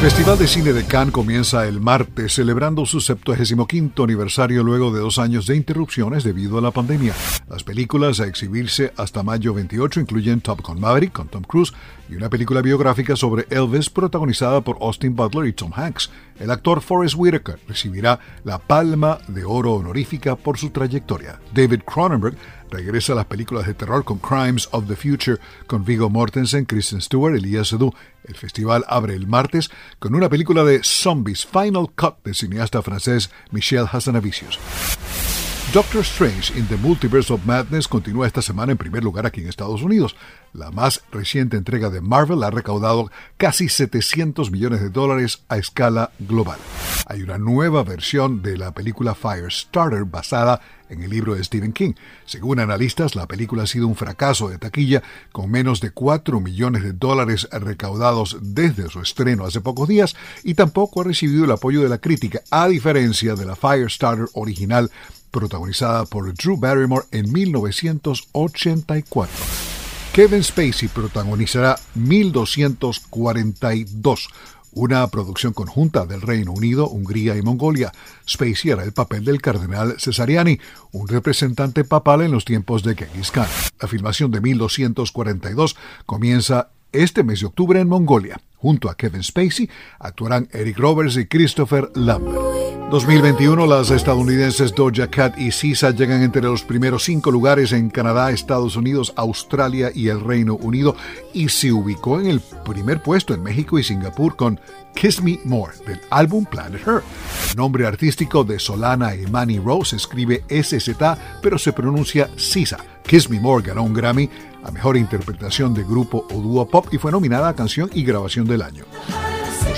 Festival de Cine de Cannes comienza el martes, celebrando su 75 aniversario luego de dos años de interrupciones debido a la pandemia. Las películas a exhibirse hasta mayo 28 incluyen Top Gun Maverick con Tom Cruise y una película biográfica sobre Elvis protagonizada por Austin Butler y Tom Hanks. El actor Forrest Whitaker recibirá la Palma de Oro honorífica por su trayectoria. David Cronenberg regresa a las películas de terror con Crimes of the Future con Viggo Mortensen, Kristen Stewart, Elias Seydoux. El festival abre el martes con una película de zombies, Final Cut, del cineasta francés Michel Hazanavicius. Doctor Strange in the Multiverse of Madness continúa esta semana en primer lugar aquí en Estados Unidos. La más reciente entrega de Marvel ha recaudado casi 700 millones de dólares a escala global. Hay una nueva versión de la película Firestarter basada en el libro de Stephen King. Según analistas, la película ha sido un fracaso de taquilla con menos de 4 millones de dólares recaudados desde su estreno hace pocos días y tampoco ha recibido el apoyo de la crítica, a diferencia de la Firestarter original protagonizada por Drew Barrymore en 1984. Kevin Spacey protagonizará 1242, una producción conjunta del Reino Unido, Hungría y Mongolia. Spacey hará el papel del cardenal Cesariani, un representante papal en los tiempos de Genghis Khan. La filmación de 1242 comienza este mes de octubre en Mongolia. Junto a Kevin Spacey actuarán Eric Roberts y Christopher Lambert. 2021, las estadounidenses Doja Cat y Sisa llegan entre los primeros cinco lugares en Canadá, Estados Unidos, Australia y el Reino Unido y se ubicó en el primer puesto en México y Singapur con Kiss Me More del álbum Planet Her. El nombre artístico de Solana y Manny Rose escribe SZ pero se pronuncia Sisa. Kiss Me More ganó un Grammy a Mejor Interpretación de Grupo o Dúo Pop y fue nominada a Canción y Grabación del Año.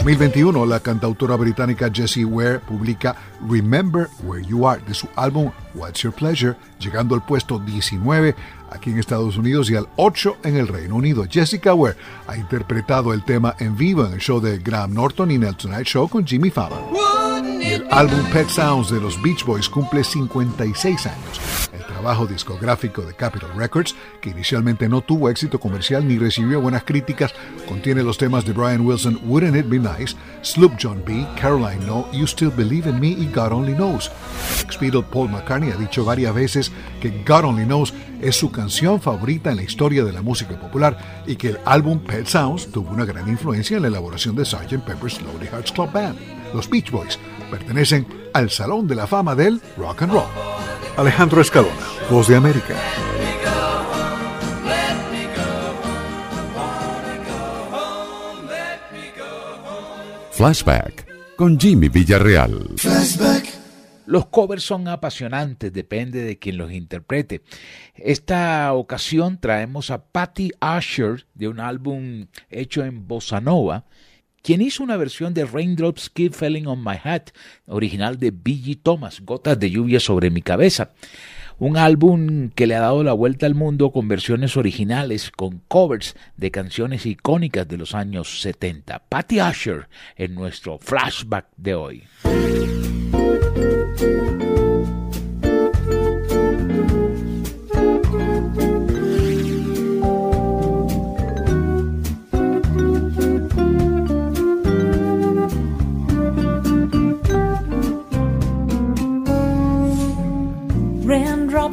2021, la cantautora británica Jessie Ware publica Remember Where You Are de su álbum What's Your Pleasure, llegando al puesto 19 aquí en Estados Unidos y al 8 en el Reino Unido. Jessica Ware ha interpretado el tema en vivo en el show de Graham Norton y en el Tonight Show con Jimmy Fallon. el álbum Pet Sounds de los Beach Boys cumple 56 años trabajo discográfico de Capitol Records, que inicialmente no tuvo éxito comercial ni recibió buenas críticas, contiene los temas de Brian Wilson, Wouldn't It Be Nice, Sloop John B., Caroline No, You Still Believe in Me y God Only Knows. ex Paul McCartney ha dicho varias veces que God Only Knows es su canción favorita en la historia de la música popular y que el álbum Pet Sounds tuvo una gran influencia en la elaboración de Sgt. Pepper's Lonely Hearts Club Band. Los Beach Boys pertenecen al Salón de la Fama del Rock and Roll. Alejandro Escalona, Voz de América. Flashback con Jimmy Villarreal. Los covers son apasionantes, depende de quien los interprete. Esta ocasión traemos a Patty Asher de un álbum hecho en bossa nova quien hizo una versión de Raindrops Keep Falling on My Hat, original de B.G. Thomas, Gotas de lluvia sobre mi cabeza. Un álbum que le ha dado la vuelta al mundo con versiones originales, con covers de canciones icónicas de los años 70. Patty Asher en nuestro flashback de hoy.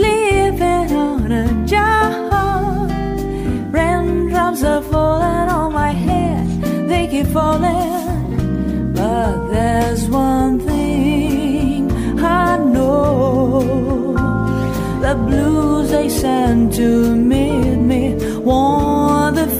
sleeping on a job. Raindrops are falling on my head, they keep falling. But there's one thing I know the blues they send to meet me won't defeat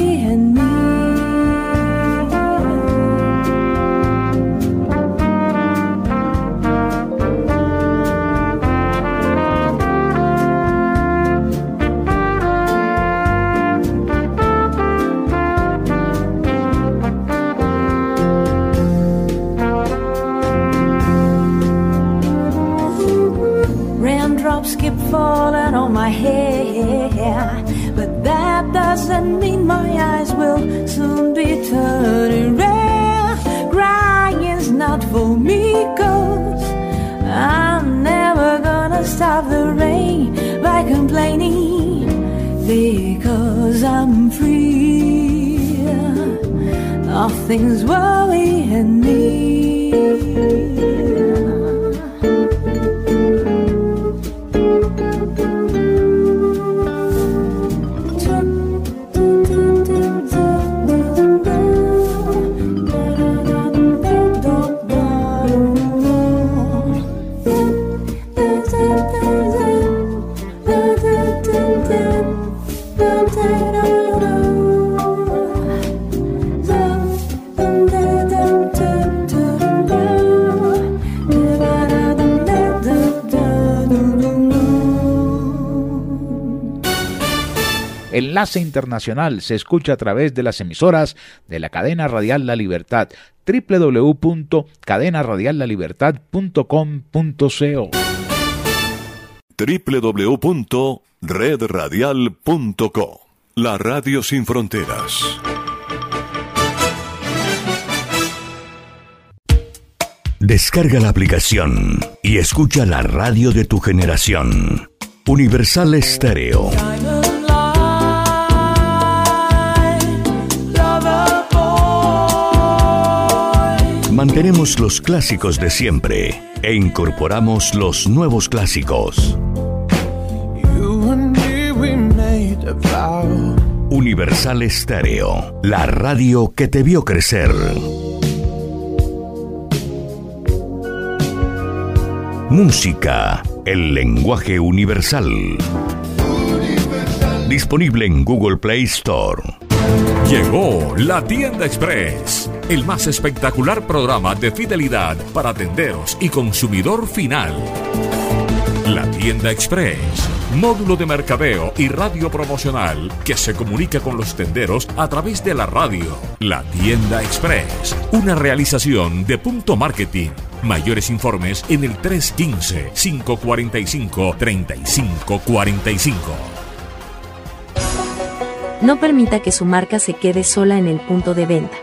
my head. But that doesn't mean my eyes will soon be turning red. Crying's not for me, cause I'm never gonna stop the rain by complaining. Because I'm free, nothing's worrying Enlace Internacional se escucha a través de las emisoras de la cadena radial La Libertad www.cadenaradiallalibertad.com.co www.redradial.co La Radio Sin Fronteras. Descarga la aplicación y escucha la radio de tu generación. Universal Estéreo. Mantenemos los clásicos de siempre e incorporamos los nuevos clásicos. Universal Estéreo, la radio que te vio crecer. Música, el lenguaje universal. Disponible en Google Play Store. Llegó la tienda express, el más espectacular programa de fidelidad para tenderos y consumidor final. La tienda express, módulo de mercadeo y radio promocional que se comunica con los tenderos a través de la radio. La tienda express, una realización de punto marketing. Mayores informes en el 315-545-3545. No permita que su marca se quede sola en el punto de venta.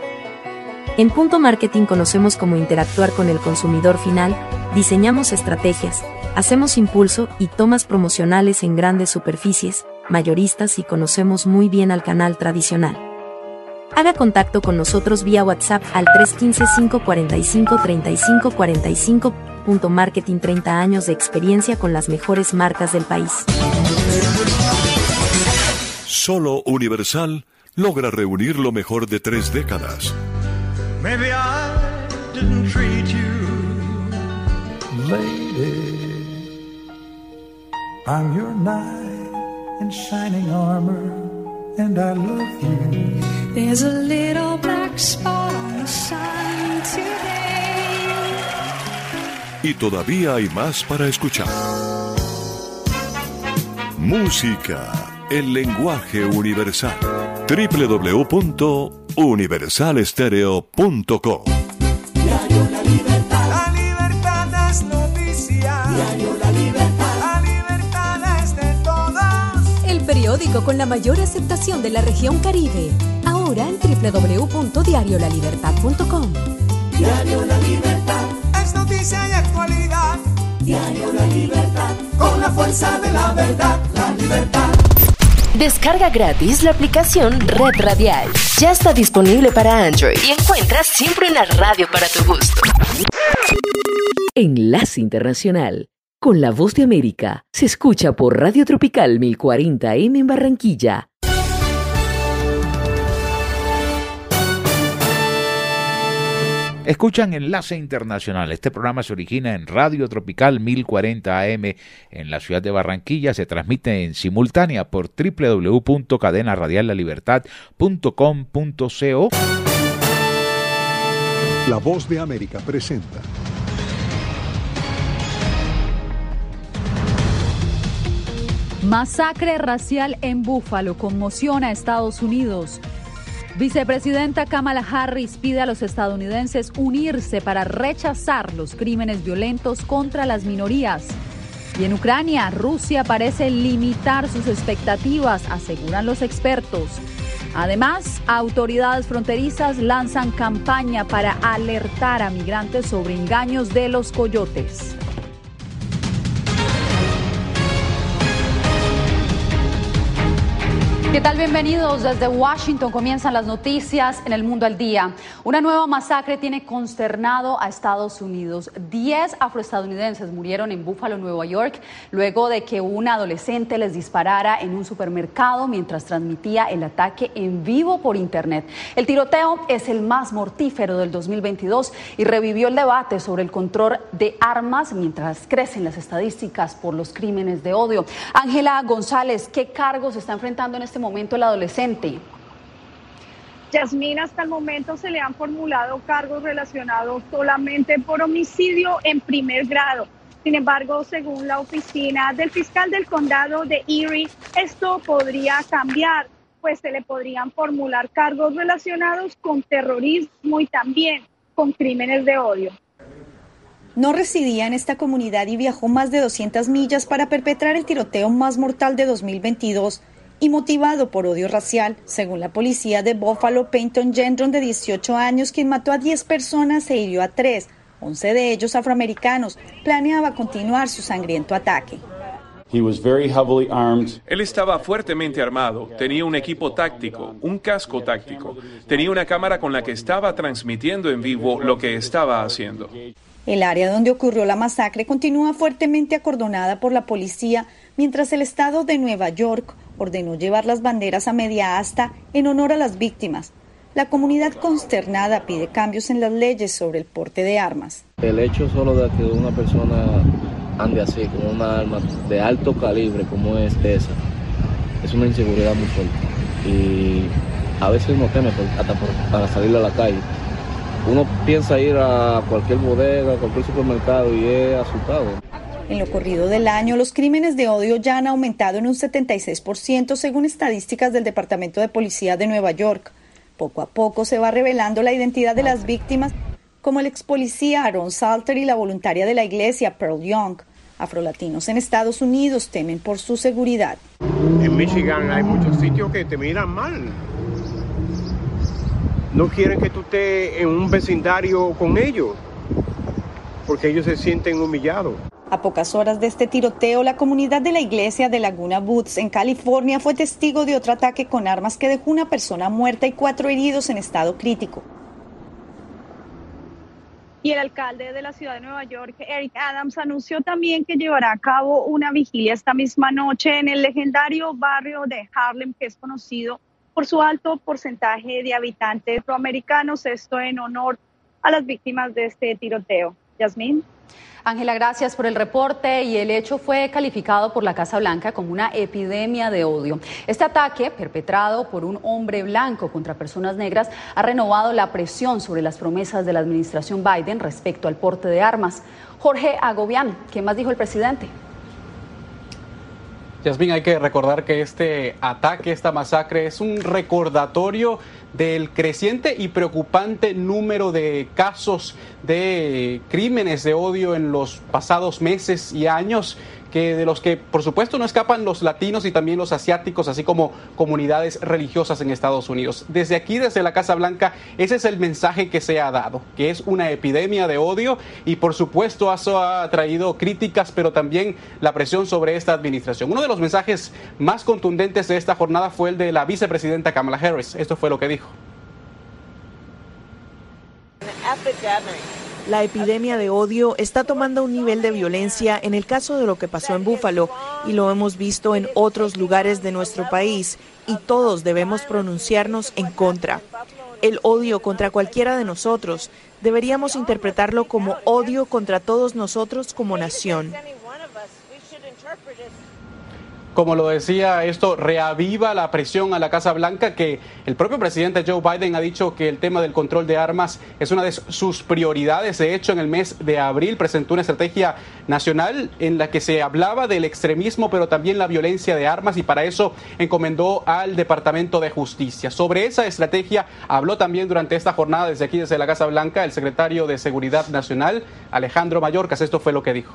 En Punto Marketing conocemos cómo interactuar con el consumidor final, diseñamos estrategias, hacemos impulso y tomas promocionales en grandes superficies, mayoristas y conocemos muy bien al canal tradicional. Haga contacto con nosotros vía WhatsApp al 315-545-3545. Punto Marketing 30 años de experiencia con las mejores marcas del país. Solo Universal logra reunir lo mejor de tres décadas. Maybe I didn't treat you, lady. I'm your knight in shining armor, and I love you. There's a little black spot on the sun today. Y todavía hay más para escuchar. Música, el lenguaje universal. www.universalestereo.com Diario La Libertad. La libertad es noticia. Diario La Libertad. La libertad es de todos. El periódico con la mayor aceptación de la región Caribe. Ahora en www.diariolalibertad.com. Diario La Libertad. Es noticia y actualidad. Diario La Libertad. Con la fuerza de la verdad. La libertad. Descarga gratis la aplicación Red Radial. Ya está disponible para Android y encuentras siempre una radio para tu gusto. Enlace Internacional. Con la voz de América. Se escucha por Radio Tropical 1040M en Barranquilla. Escuchan Enlace Internacional. Este programa se origina en Radio Tropical 1040 AM en la ciudad de Barranquilla. Se transmite en simultánea por www.cadenaradiallalibertad.com.co. La voz de América presenta. Masacre racial en Búfalo conmociona a Estados Unidos. Vicepresidenta Kamala Harris pide a los estadounidenses unirse para rechazar los crímenes violentos contra las minorías. Y en Ucrania, Rusia parece limitar sus expectativas, aseguran los expertos. Además, autoridades fronterizas lanzan campaña para alertar a migrantes sobre engaños de los coyotes. ¿Qué tal? Bienvenidos desde Washington. Comienzan las noticias en el mundo al día. Una nueva masacre tiene consternado a Estados Unidos. Diez afroestadounidenses murieron en Buffalo, Nueva York, luego de que una adolescente les disparara en un supermercado mientras transmitía el ataque en vivo por Internet. El tiroteo es el más mortífero del 2022 y revivió el debate sobre el control de armas mientras crecen las estadísticas por los crímenes de odio. Ángela González, ¿qué cargos está enfrentando en este momento el adolescente? Yasmín, hasta el momento se le han formulado cargos relacionados solamente por homicidio en primer grado. Sin embargo, según la oficina del fiscal del condado de Erie, esto podría cambiar, pues se le podrían formular cargos relacionados con terrorismo y también con crímenes de odio. no residía en esta comunidad y viajó más de 200 millas para perpetrar el tiroteo más mortal de 2022 y motivado por odio racial, según la policía de Buffalo, Peyton Gendron, de 18 años, quien mató a 10 personas e hirió a 3, 11 de ellos afroamericanos, planeaba continuar su sangriento ataque. Él estaba fuertemente armado, tenía un equipo táctico, un casco táctico, tenía una cámara con la que estaba transmitiendo en vivo lo que estaba haciendo. El área donde ocurrió la masacre continúa fuertemente acordonada por la policía, mientras el estado de Nueva York ordenó llevar las banderas a media asta en honor a las víctimas. La comunidad consternada pide cambios en las leyes sobre el porte de armas. El hecho solo de que una persona ande así, con una arma de alto calibre como es esa, es una inseguridad muy fuerte. Y a veces uno teme hasta para salir a la calle. Uno piensa ir a cualquier bodega, cualquier supermercado y es asustado. En lo corrido del año, los crímenes de odio ya han aumentado en un 76% según estadísticas del Departamento de Policía de Nueva York. Poco a poco se va revelando la identidad de las víctimas, como el ex policía Aaron Salter y la voluntaria de la iglesia Pearl Young. Afrolatinos en Estados Unidos temen por su seguridad. En Michigan hay muchos sitios que te miran mal. No quieren que tú estés en un vecindario con ellos, porque ellos se sienten humillados. A pocas horas de este tiroteo, la comunidad de la iglesia de Laguna Woods en California fue testigo de otro ataque con armas que dejó una persona muerta y cuatro heridos en estado crítico. Y el alcalde de la ciudad de Nueva York, Eric Adams, anunció también que llevará a cabo una vigilia esta misma noche en el legendario barrio de Harlem, que es conocido por su alto porcentaje de habitantes afroamericanos, esto en honor a las víctimas de este tiroteo. Yasmín. Ángela, gracias por el reporte y el hecho fue calificado por la Casa Blanca como una epidemia de odio. Este ataque, perpetrado por un hombre blanco contra personas negras, ha renovado la presión sobre las promesas de la administración Biden respecto al porte de armas. Jorge Agobián, ¿qué más dijo el presidente? Yasmin, hay que recordar que este ataque, esta masacre, es un recordatorio del creciente y preocupante número de casos de crímenes de odio en los pasados meses y años que de los que por supuesto no escapan los latinos y también los asiáticos, así como comunidades religiosas en Estados Unidos. Desde aquí, desde la Casa Blanca, ese es el mensaje que se ha dado, que es una epidemia de odio y por supuesto eso ha traído críticas, pero también la presión sobre esta administración. Uno de los mensajes más contundentes de esta jornada fue el de la vicepresidenta Kamala Harris. Esto fue lo que dijo. La epidemia de odio está tomando un nivel de violencia en el caso de lo que pasó en Búfalo y lo hemos visto en otros lugares de nuestro país y todos debemos pronunciarnos en contra. El odio contra cualquiera de nosotros deberíamos interpretarlo como odio contra todos nosotros como nación. Como lo decía, esto reaviva la presión a la Casa Blanca, que el propio presidente Joe Biden ha dicho que el tema del control de armas es una de sus prioridades. De hecho, en el mes de abril presentó una estrategia nacional en la que se hablaba del extremismo, pero también la violencia de armas, y para eso encomendó al Departamento de Justicia. Sobre esa estrategia habló también durante esta jornada, desde aquí, desde la Casa Blanca, el secretario de Seguridad Nacional, Alejandro Mayorkas. Esto fue lo que dijo.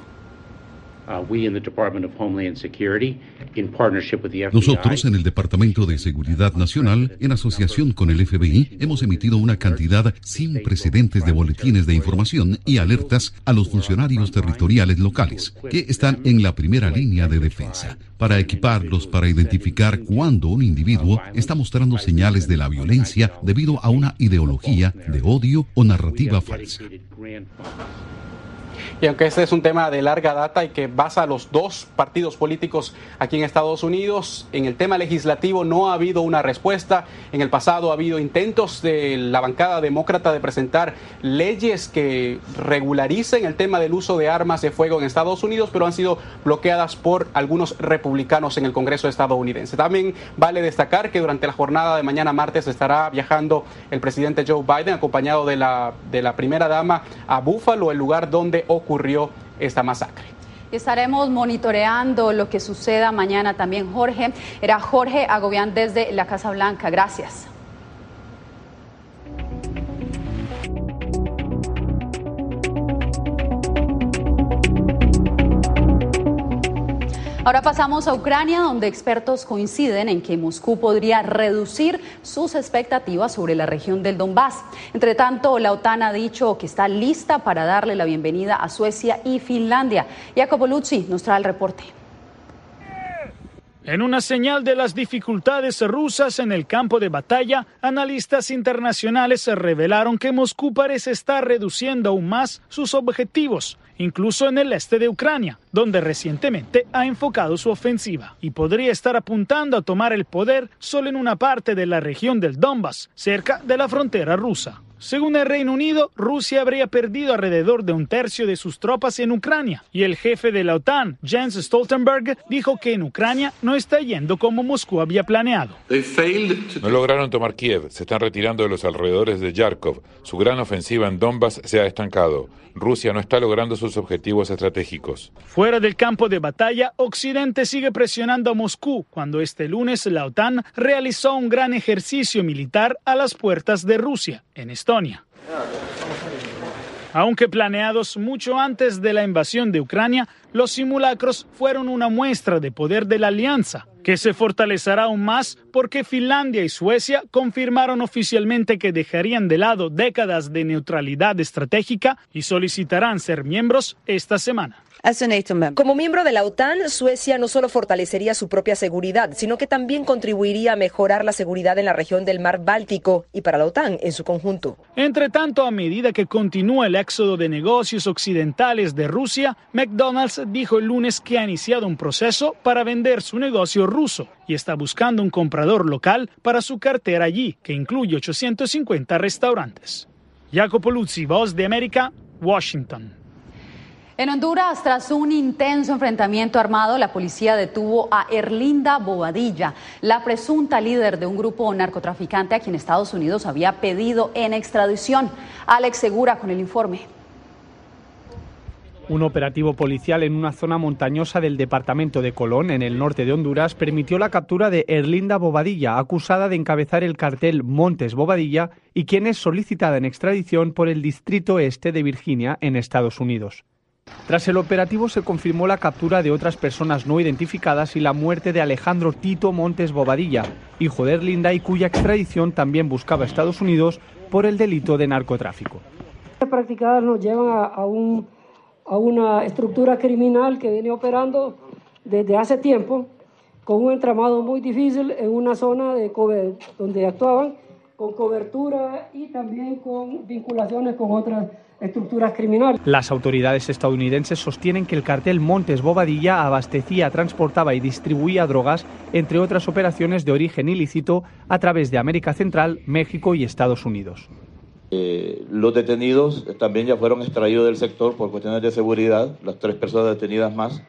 Nosotros en el Departamento de Seguridad Nacional, en asociación con el FBI, hemos emitido una cantidad sin precedentes de boletines de información y alertas a los funcionarios territoriales locales, que están en la primera línea de defensa, para equiparlos para identificar cuando un individuo está mostrando señales de la violencia debido a una ideología de odio o narrativa falsa. Y aunque este es un tema de larga data y que basa a los dos partidos políticos aquí en Estados Unidos, en el tema legislativo no ha habido una respuesta. En el pasado ha habido intentos de la bancada demócrata de presentar leyes que regularicen el tema del uso de armas de fuego en Estados Unidos, pero han sido bloqueadas por algunos republicanos en el Congreso estadounidense. También vale destacar que durante la jornada de mañana martes estará viajando el presidente Joe Biden acompañado de la, de la primera dama a Buffalo, el lugar ocurrió esta masacre. Estaremos monitoreando lo que suceda mañana también, Jorge. Era Jorge Agobián desde la Casa Blanca. Gracias. Ahora pasamos a Ucrania, donde expertos coinciden en que Moscú podría reducir sus expectativas sobre la región del Donbass. Entre tanto, la OTAN ha dicho que está lista para darle la bienvenida a Suecia y Finlandia. Jacopo Luzzi nos trae el reporte. En una señal de las dificultades rusas en el campo de batalla, analistas internacionales revelaron que Moscú parece estar reduciendo aún más sus objetivos, incluso en el este de Ucrania, donde recientemente ha enfocado su ofensiva, y podría estar apuntando a tomar el poder solo en una parte de la región del Donbass, cerca de la frontera rusa. Según el Reino Unido, Rusia habría perdido alrededor de un tercio de sus tropas en Ucrania y el jefe de la OTAN, Jens Stoltenberg, dijo que en Ucrania no está yendo como Moscú había planeado. No lograron tomar Kiev, se están retirando de los alrededores de Yarkov. Su gran ofensiva en Donbass se ha estancado. Rusia no está logrando sus objetivos estratégicos. Fuera del campo de batalla, Occidente sigue presionando a Moscú cuando este lunes la OTAN realizó un gran ejercicio militar a las puertas de Rusia, en Estonia. Aunque planeados mucho antes de la invasión de Ucrania, los simulacros fueron una muestra de poder de la alianza, que se fortalecerá aún más porque Finlandia y Suecia confirmaron oficialmente que dejarían de lado décadas de neutralidad estratégica y solicitarán ser miembros esta semana. Como miembro de la OTAN, Suecia no solo fortalecería su propia seguridad, sino que también contribuiría a mejorar la seguridad en la región del mar Báltico y para la OTAN en su conjunto. Entre tanto, a medida que continúa el éxodo de negocios occidentales de Rusia, McDonald's dijo el lunes que ha iniciado un proceso para vender su negocio ruso y está buscando un comprador local para su cartera allí, que incluye 850 restaurantes. Jacopo Luzzi, Voz de América, Washington. En Honduras, tras un intenso enfrentamiento armado, la policía detuvo a Erlinda Bobadilla, la presunta líder de un grupo narcotraficante a quien Estados Unidos había pedido en extradición. Alex Segura con el informe. Un operativo policial en una zona montañosa del departamento de Colón, en el norte de Honduras, permitió la captura de Erlinda Bobadilla, acusada de encabezar el cartel Montes Bobadilla y quien es solicitada en extradición por el Distrito Este de Virginia, en Estados Unidos. Tras el operativo se confirmó la captura de otras personas no identificadas y la muerte de Alejandro Tito Montes Bobadilla, hijo de Erlinda y cuya extradición también buscaba Estados Unidos por el delito de narcotráfico. Las practicadas nos llevan a, a, un, a una estructura criminal que viene operando desde hace tiempo con un entramado muy difícil en una zona de donde actuaban con cobertura y también con vinculaciones con otras estructuras criminales. Las autoridades estadounidenses sostienen que el cartel Montes Bobadilla abastecía, transportaba y distribuía drogas, entre otras operaciones de origen ilícito, a través de América Central, México y Estados Unidos. Eh, los detenidos también ya fueron extraídos del sector por cuestiones de seguridad, las tres personas detenidas más,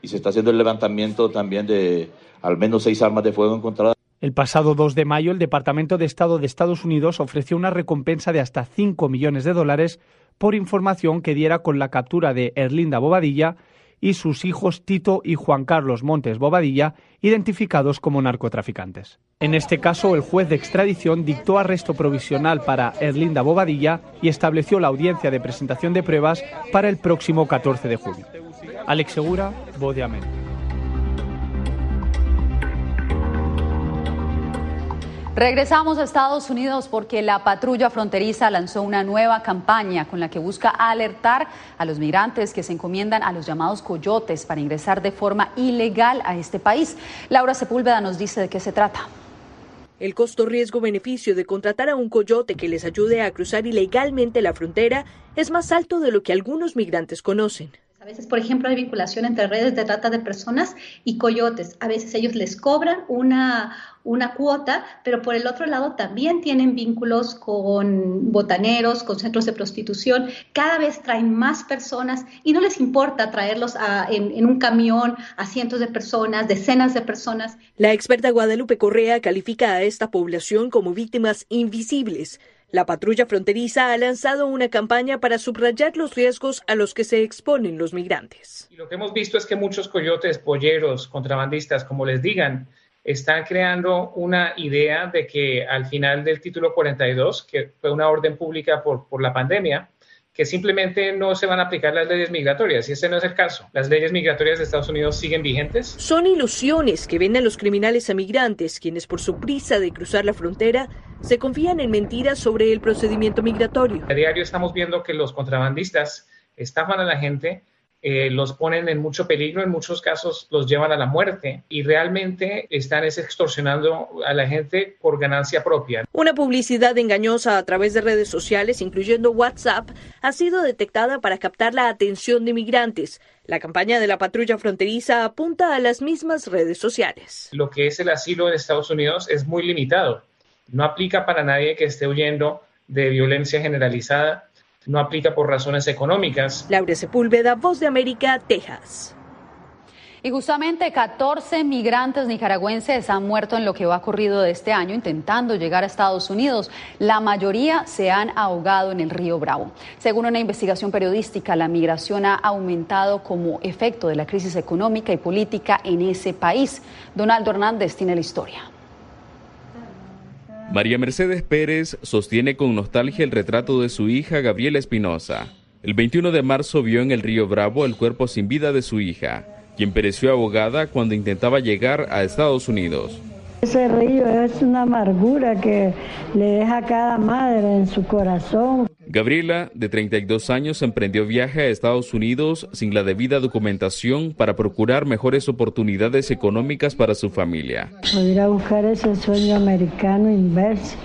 y se está haciendo el levantamiento también de al menos seis armas de fuego encontradas. El pasado 2 de mayo, el Departamento de Estado de Estados Unidos ofreció una recompensa de hasta 5 millones de dólares por información que diera con la captura de Erlinda Bobadilla y sus hijos Tito y Juan Carlos Montes Bobadilla, identificados como narcotraficantes. En este caso, el juez de extradición dictó arresto provisional para Erlinda Bobadilla y estableció la audiencia de presentación de pruebas para el próximo 14 de julio. Alex Segura, Voz Regresamos a Estados Unidos porque la patrulla fronteriza lanzó una nueva campaña con la que busca alertar a los migrantes que se encomiendan a los llamados coyotes para ingresar de forma ilegal a este país. Laura Sepúlveda nos dice de qué se trata. El costo riesgo-beneficio de contratar a un coyote que les ayude a cruzar ilegalmente la frontera es más alto de lo que algunos migrantes conocen. A veces, por ejemplo, hay vinculación entre redes de trata de personas y coyotes. A veces ellos les cobran una, una cuota, pero por el otro lado también tienen vínculos con botaneros, con centros de prostitución. Cada vez traen más personas y no les importa traerlos a, en, en un camión a cientos de personas, decenas de personas. La experta Guadalupe Correa califica a esta población como víctimas invisibles. La patrulla fronteriza ha lanzado una campaña para subrayar los riesgos a los que se exponen los migrantes. Y lo que hemos visto es que muchos coyotes, polleros, contrabandistas, como les digan, están creando una idea de que al final del título 42, que fue una orden pública por, por la pandemia, que simplemente no se van a aplicar las leyes migratorias y ese no es el caso. Las leyes migratorias de Estados Unidos siguen vigentes. Son ilusiones que venden los criminales a migrantes, quienes por su prisa de cruzar la frontera se confían en mentiras sobre el procedimiento migratorio. A diario estamos viendo que los contrabandistas estafan a la gente eh, los ponen en mucho peligro, en muchos casos los llevan a la muerte y realmente están extorsionando a la gente por ganancia propia. Una publicidad engañosa a través de redes sociales, incluyendo WhatsApp, ha sido detectada para captar la atención de migrantes. La campaña de la patrulla fronteriza apunta a las mismas redes sociales. Lo que es el asilo en Estados Unidos es muy limitado. No aplica para nadie que esté huyendo de violencia generalizada no aplica por razones económicas. Laura Sepúlveda, Voz de América, Texas. Y justamente 14 migrantes nicaragüenses han muerto en lo que va ocurrido de este año intentando llegar a Estados Unidos. La mayoría se han ahogado en el río Bravo. Según una investigación periodística, la migración ha aumentado como efecto de la crisis económica y política en ese país. Donaldo Hernández tiene la historia. María Mercedes Pérez sostiene con nostalgia el retrato de su hija Gabriela Espinosa. El 21 de marzo vio en el río Bravo el cuerpo sin vida de su hija, quien pereció abogada cuando intentaba llegar a Estados Unidos. Ese río es una amargura que le deja a cada madre en su corazón. Gabriela, de 32 años, emprendió viaje a Estados Unidos sin la debida documentación para procurar mejores oportunidades económicas para su familia. Ir a buscar ese sueño americano inverso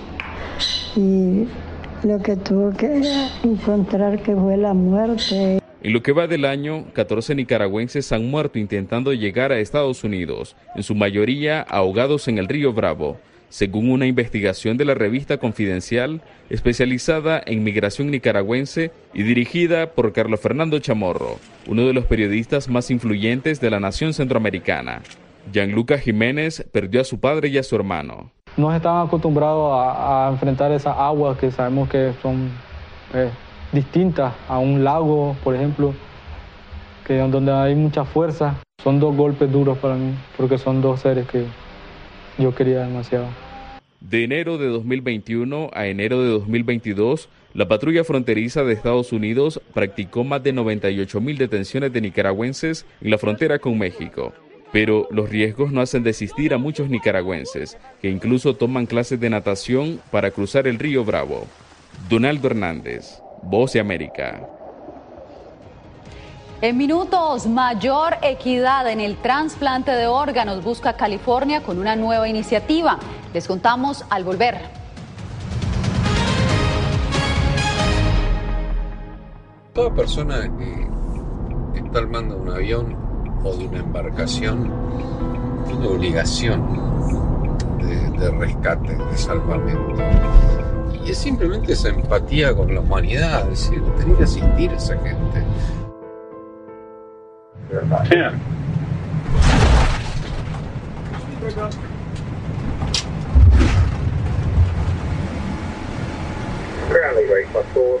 y lo que tuvo que encontrar que fue la muerte. En lo que va del año, 14 nicaragüenses han muerto intentando llegar a Estados Unidos, en su mayoría ahogados en el río Bravo según una investigación de la revista Confidencial, especializada en migración nicaragüense y dirigida por Carlos Fernando Chamorro, uno de los periodistas más influyentes de la nación centroamericana. Gianluca Jiménez perdió a su padre y a su hermano. No estaban acostumbrados a, enfrentar esas aguas que sabemos que son eh, distintas a un lago, por ejemplo, donde hay mucha fuerza. Son dos golpes duros para mí, porque son dos seres que yo quería demasiado. De enero de 2021 a enero de 2022, la patrulla fronteriza de Estados Unidos practicó más de 98 mil detenciones de nicaragüenses en la frontera con México. Pero los riesgos no hacen desistir a muchos nicaragüenses, que incluso toman clases de natación para cruzar el río Bravo. Donaldo Hernández, Voz de América. En minutos, mayor equidad en el trasplante de órganos busca California con una nueva iniciativa. Les contamos al volver. Toda persona que está armando un avión o de una embarcación tiene obligación de, de rescate, de salvamento. Y es simplemente esa empatía con la humanidad, es decir, tener que asistir a esa gente. Four,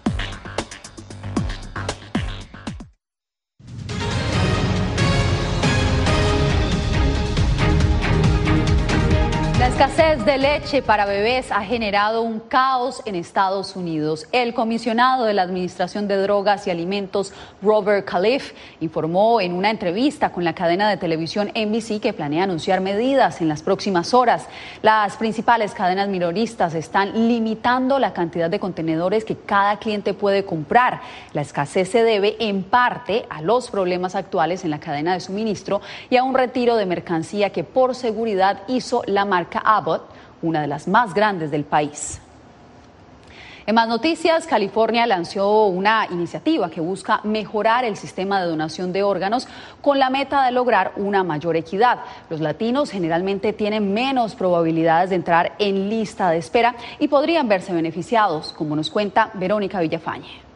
De leche para bebés ha generado un caos en Estados Unidos. El comisionado de la Administración de Drogas y Alimentos, Robert Califf, informó en una entrevista con la cadena de televisión NBC que planea anunciar medidas en las próximas horas. Las principales cadenas minoristas están limitando la cantidad de contenedores que cada cliente puede comprar. La escasez se debe en parte a los problemas actuales en la cadena de suministro y a un retiro de mercancía que por seguridad hizo la marca Abbott, una de las más grandes del país. En más noticias, California lanzó una iniciativa que busca mejorar el sistema de donación de órganos con la meta de lograr una mayor equidad. Los latinos generalmente tienen menos probabilidades de entrar en lista de espera y podrían verse beneficiados, como nos cuenta Verónica Villafañe.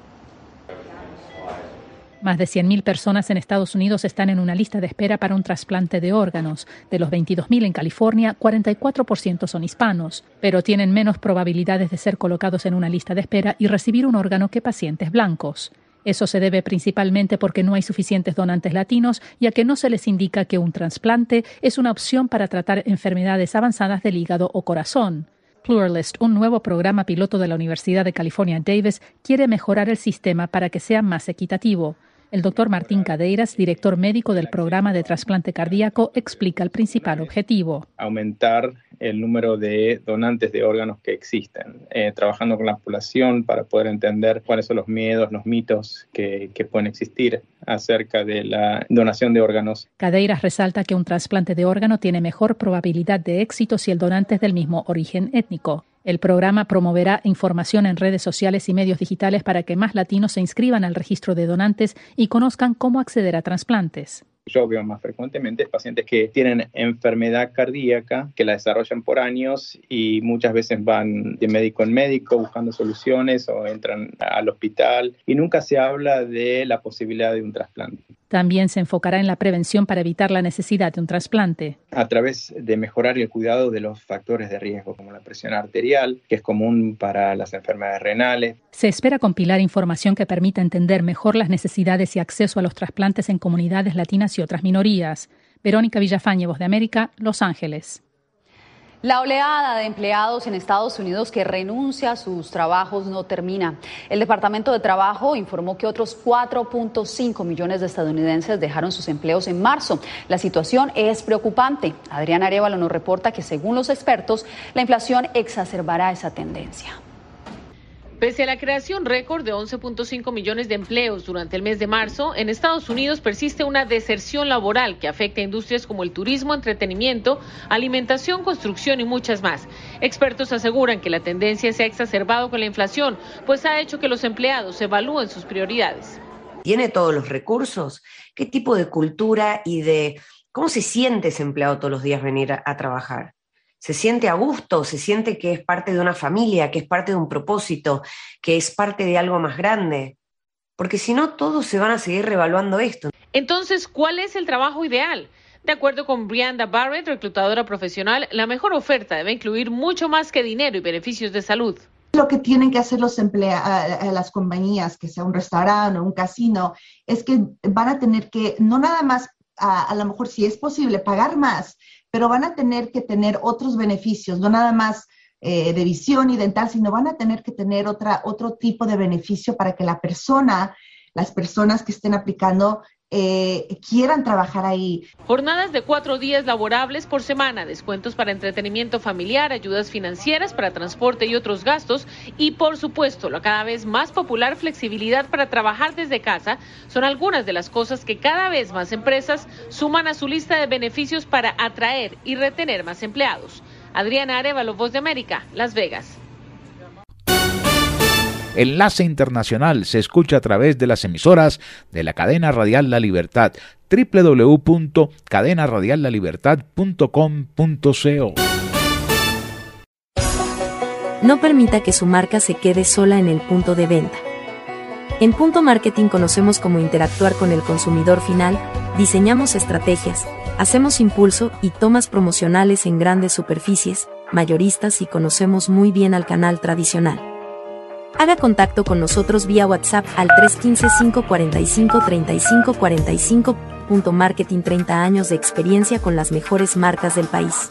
Más de 100.000 personas en Estados Unidos están en una lista de espera para un trasplante de órganos. De los 22.000 en California, 44% son hispanos, pero tienen menos probabilidades de ser colocados en una lista de espera y recibir un órgano que pacientes blancos. Eso se debe principalmente porque no hay suficientes donantes latinos y a que no se les indica que un trasplante es una opción para tratar enfermedades avanzadas del hígado o corazón. Pluralist, un nuevo programa piloto de la Universidad de California Davis, quiere mejorar el sistema para que sea más equitativo. El doctor Martín Cadeiras, director médico del programa de trasplante cardíaco, explica el principal objetivo. Aumentar el número de donantes de órganos que existen, eh, trabajando con la población para poder entender cuáles son los miedos, los mitos que, que pueden existir acerca de la donación de órganos. Cadeiras resalta que un trasplante de órgano tiene mejor probabilidad de éxito si el donante es del mismo origen étnico. El programa promoverá información en redes sociales y medios digitales para que más latinos se inscriban al registro de donantes y conozcan cómo acceder a trasplantes yo veo más frecuentemente pacientes que tienen enfermedad cardíaca, que la desarrollan por años y muchas veces van de médico en médico buscando soluciones o entran al hospital y nunca se habla de la posibilidad de un trasplante. También se enfocará en la prevención para evitar la necesidad de un trasplante. A través de mejorar el cuidado de los factores de riesgo, como la presión arterial, que es común para las enfermedades renales. Se espera compilar información que permita entender mejor las necesidades y acceso a los trasplantes en comunidades latinas y otras minorías. Verónica Villafañe, Voz de América, Los Ángeles. La oleada de empleados en Estados Unidos que renuncia a sus trabajos no termina. El Departamento de Trabajo informó que otros 4.5 millones de estadounidenses dejaron sus empleos en marzo. La situación es preocupante. Adrián Arevalo nos reporta que según los expertos, la inflación exacerbará esa tendencia. Pese a la creación récord de 11.5 millones de empleos durante el mes de marzo, en Estados Unidos persiste una deserción laboral que afecta a industrias como el turismo, entretenimiento, alimentación, construcción y muchas más. Expertos aseguran que la tendencia se ha exacerbado con la inflación, pues ha hecho que los empleados evalúen sus prioridades. ¿Tiene todos los recursos? ¿Qué tipo de cultura y de cómo se siente ese empleado todos los días venir a, trabajar? Se siente a gusto, se siente que es parte de una familia, que es parte de un propósito, que es parte de algo más grande. Porque si no, todos se van a seguir revaluando esto. Entonces, ¿cuál es el trabajo ideal? De acuerdo con Brianda Barrett, reclutadora profesional, la mejor oferta debe incluir mucho más que dinero y beneficios de salud. Lo que tienen que hacer los empleados, las compañías, que sea un restaurante o un casino, es que van a tener que, no nada más, a, a lo mejor si es posible, pagar más, pero van a tener que tener otros beneficios, no nada más eh, de visión y dental, sino van a tener que tener otro tipo de beneficio para que la persona, las personas que estén aplicando, eh, quieran trabajar ahí. Jornadas de cuatro días laborables por semana, descuentos para entretenimiento familiar, ayudas financieras para transporte y otros gastos y por supuesto la cada vez más popular flexibilidad para trabajar desde casa son algunas de las cosas que cada vez más empresas suman a su lista de beneficios para atraer y retener más empleados. Adriana Arevalo, Voz de América, Las Vegas. Enlace Internacional se escucha a través de las emisoras de la cadena radial La Libertad www.cadenaradiallalibertad.com.co No permita que su marca se quede sola en el punto de venta. En Punto Marketing conocemos cómo interactuar con el consumidor final, diseñamos estrategias, hacemos impulso y tomas promocionales en grandes superficies, mayoristas y conocemos muy bien al canal tradicional. Haga contacto con nosotros vía WhatsApp al 315-545-3545. Marketing 30 años de experiencia con las mejores marcas del país.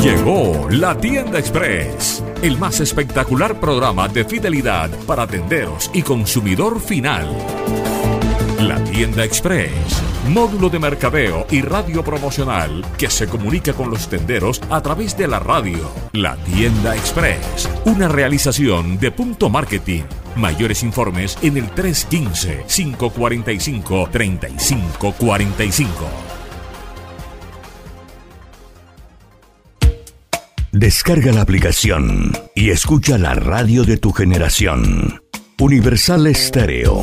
Llegó la tienda express, el más espectacular programa de fidelidad para tenderos y consumidor final. La tienda express, módulo de mercadeo y radio promocional que se comunica con los tenderos a través de la radio. La tienda express, una realización de punto marketing. Mayores informes en el 315-545-3545. Descarga la aplicación y escucha la radio de tu generación. Universal Estéreo.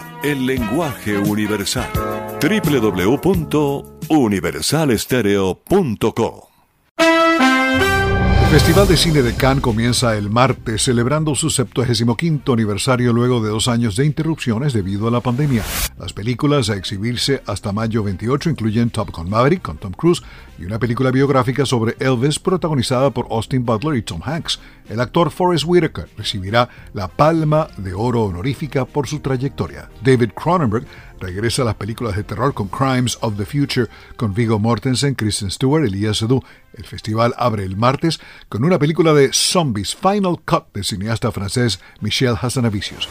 el lenguaje universal. www.universalestereo.com El Festival de Cine de Cannes comienza el martes, celebrando su 75 aniversario luego de dos años de interrupciones debido a la pandemia. Las películas a exhibirse hasta mayo 28 incluyen Top Gun Maverick con Tom Cruise y una película biográfica sobre Elvis protagonizada por Austin Butler y Tom Hanks. El actor Forrest Whitaker recibirá la Palma de Oro honorífica por su trayectoria. David Cronenberg regresa a las películas de terror con Crimes of the Future con Viggo Mortensen, Kristen Stewart Elia Seydoux. El festival abre el martes con una película de zombies, Final Cut, del cineasta francés Michel Hazanavicius.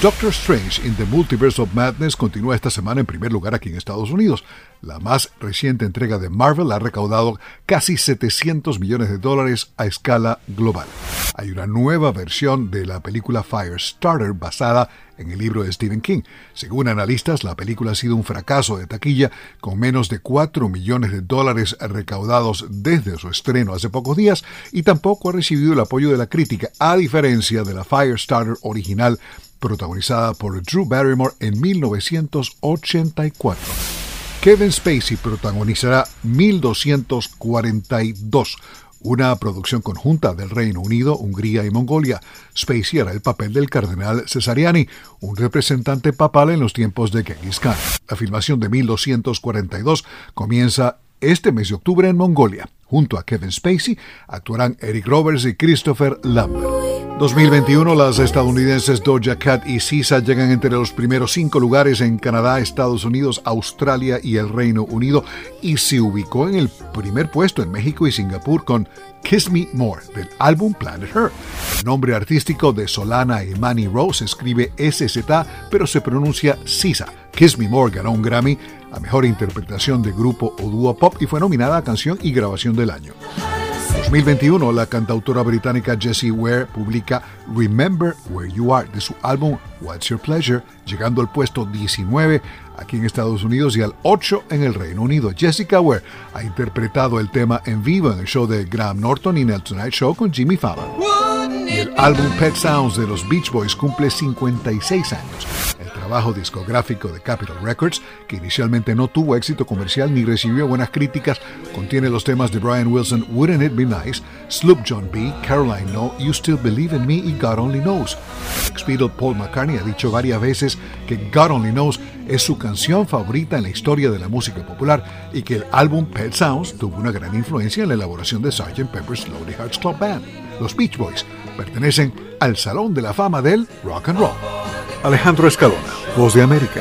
Doctor Strange in the Multiverse of Madness continúa esta semana en primer lugar aquí en Estados Unidos. La más reciente entrega de Marvel ha recaudado casi 700 millones de dólares a escala global. Hay una nueva versión de la película Firestarter basada en el libro de Stephen King. Según analistas, la película ha sido un fracaso de taquilla con menos de 4 millones de dólares recaudados desde su estreno hace pocos días y tampoco ha recibido el apoyo de la crítica, a diferencia de la Firestarter original protagonizada por Drew Barrymore en 1984. Kevin Spacey protagonizará 1242, una producción conjunta del Reino Unido, Hungría y Mongolia. Spacey hará el papel del cardenal Cesariani, un representante papal en los tiempos de Genghis Khan. La filmación de 1242 comienza este mes de octubre en Mongolia. Junto a Kevin Spacey actuarán Eric Roberts y Christopher Lambert. 2021, las estadounidenses Doja Cat y Sisa llegan entre los primeros cinco lugares en Canadá, Estados Unidos, Australia y el Reino Unido y se ubicó en el primer puesto en México y Singapur con Kiss Me More del álbum Planet Her. El nombre artístico de Solana y Manny Rose escribe SZ pero se pronuncia Sisa. Kiss Me More ganó un Grammy a Mejor Interpretación de Grupo o Dúo Pop y fue nominada a Canción y Grabación del Año. 2021, la cantautora británica Jessie Ware publica Remember Where You Are de su álbum What's Your Pleasure, llegando al puesto 19 aquí en Estados Unidos y al 8 en el Reino Unido. Jessica Ware ha interpretado el tema en vivo en el show de Graham Norton y en el Tonight Show con Jimmy Fallon. Y el álbum Pet Sounds de los Beach Boys cumple 56 años. El trabajo discográfico de Capitol Records, que inicialmente no tuvo éxito comercial ni recibió buenas críticas, contiene los temas de Brian Wilson, Wouldn't It Be Nice, Sloop John B., Caroline No, You Still Believe in Me y God Only Knows. ex Paul McCartney ha dicho varias veces que God Only Knows es su canción favorita en la historia de la música popular y que el álbum Pet Sounds tuvo una gran influencia en la elaboración de Sgt. Pepper's Lonely Hearts Club Band. Los Beach Boys pertenecen al Salón de la Fama del Rock and Roll. Alejandro Escalona, Voz de América.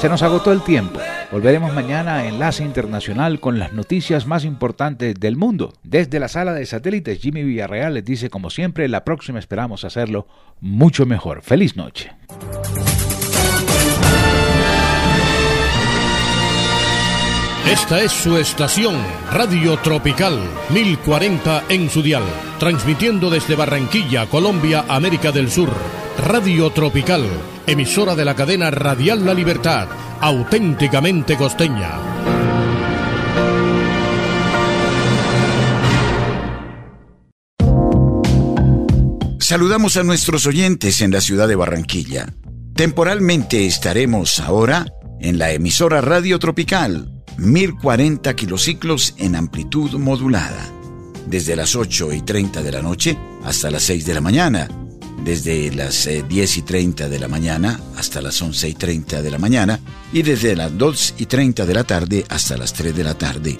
Se nos agotó el tiempo. Volveremos mañana a Enlace Internacional con las noticias más importantes del mundo. Desde la sala de satélites, Jimmy Villarreal les dice, como siempre, la próxima esperamos hacerlo mucho mejor. Feliz noche. Esta es su estación, Radio Tropical 1040 en su dial, transmitiendo desde Barranquilla, Colombia, América del Sur. Radio Tropical, emisora de la cadena Radial La Libertad, auténticamente costeña. Saludamos a nuestros oyentes en la ciudad de Barranquilla. Temporalmente estaremos ahora en la emisora Radio Tropical 1040 kilociclos en amplitud modulada, desde las 8 y 30 de la noche hasta las 6 de la mañana, desde las 10 y 30 de la mañana hasta las 11 y 30 de la mañana y desde las 2 y 30 de la tarde hasta las 3 de la tarde.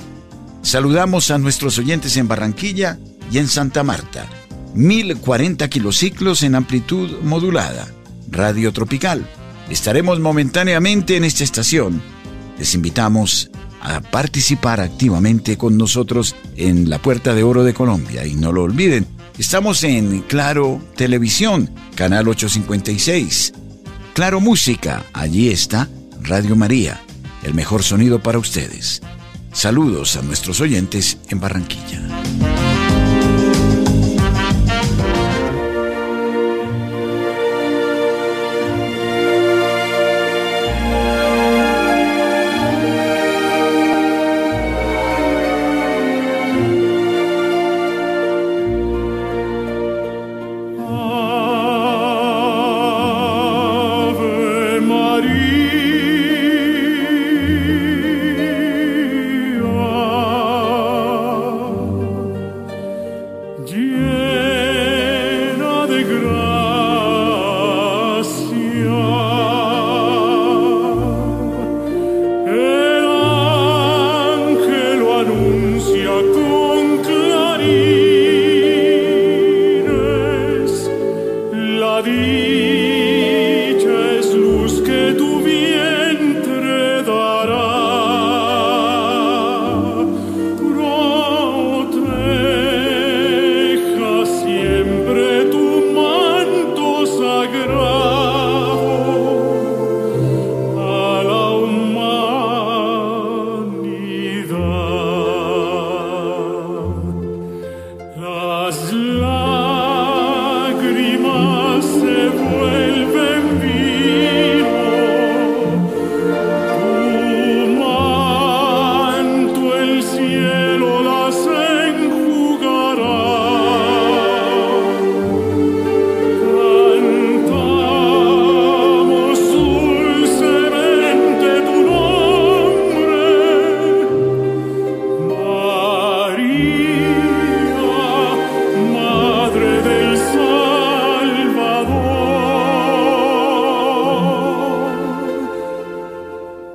Saludamos a nuestros oyentes en Barranquilla y en Santa Marta. 1040 kilociclos en amplitud modulada. Radio Tropical. Estaremos momentáneamente en esta estación. Les invitamos a participar activamente con nosotros en la Puerta de Oro de Colombia. Y no lo olviden, estamos en Claro Televisión, canal 856. Claro Música, allí está Radio María, el mejor sonido para ustedes. Saludos a nuestros oyentes en Barranquilla.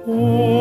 Mm.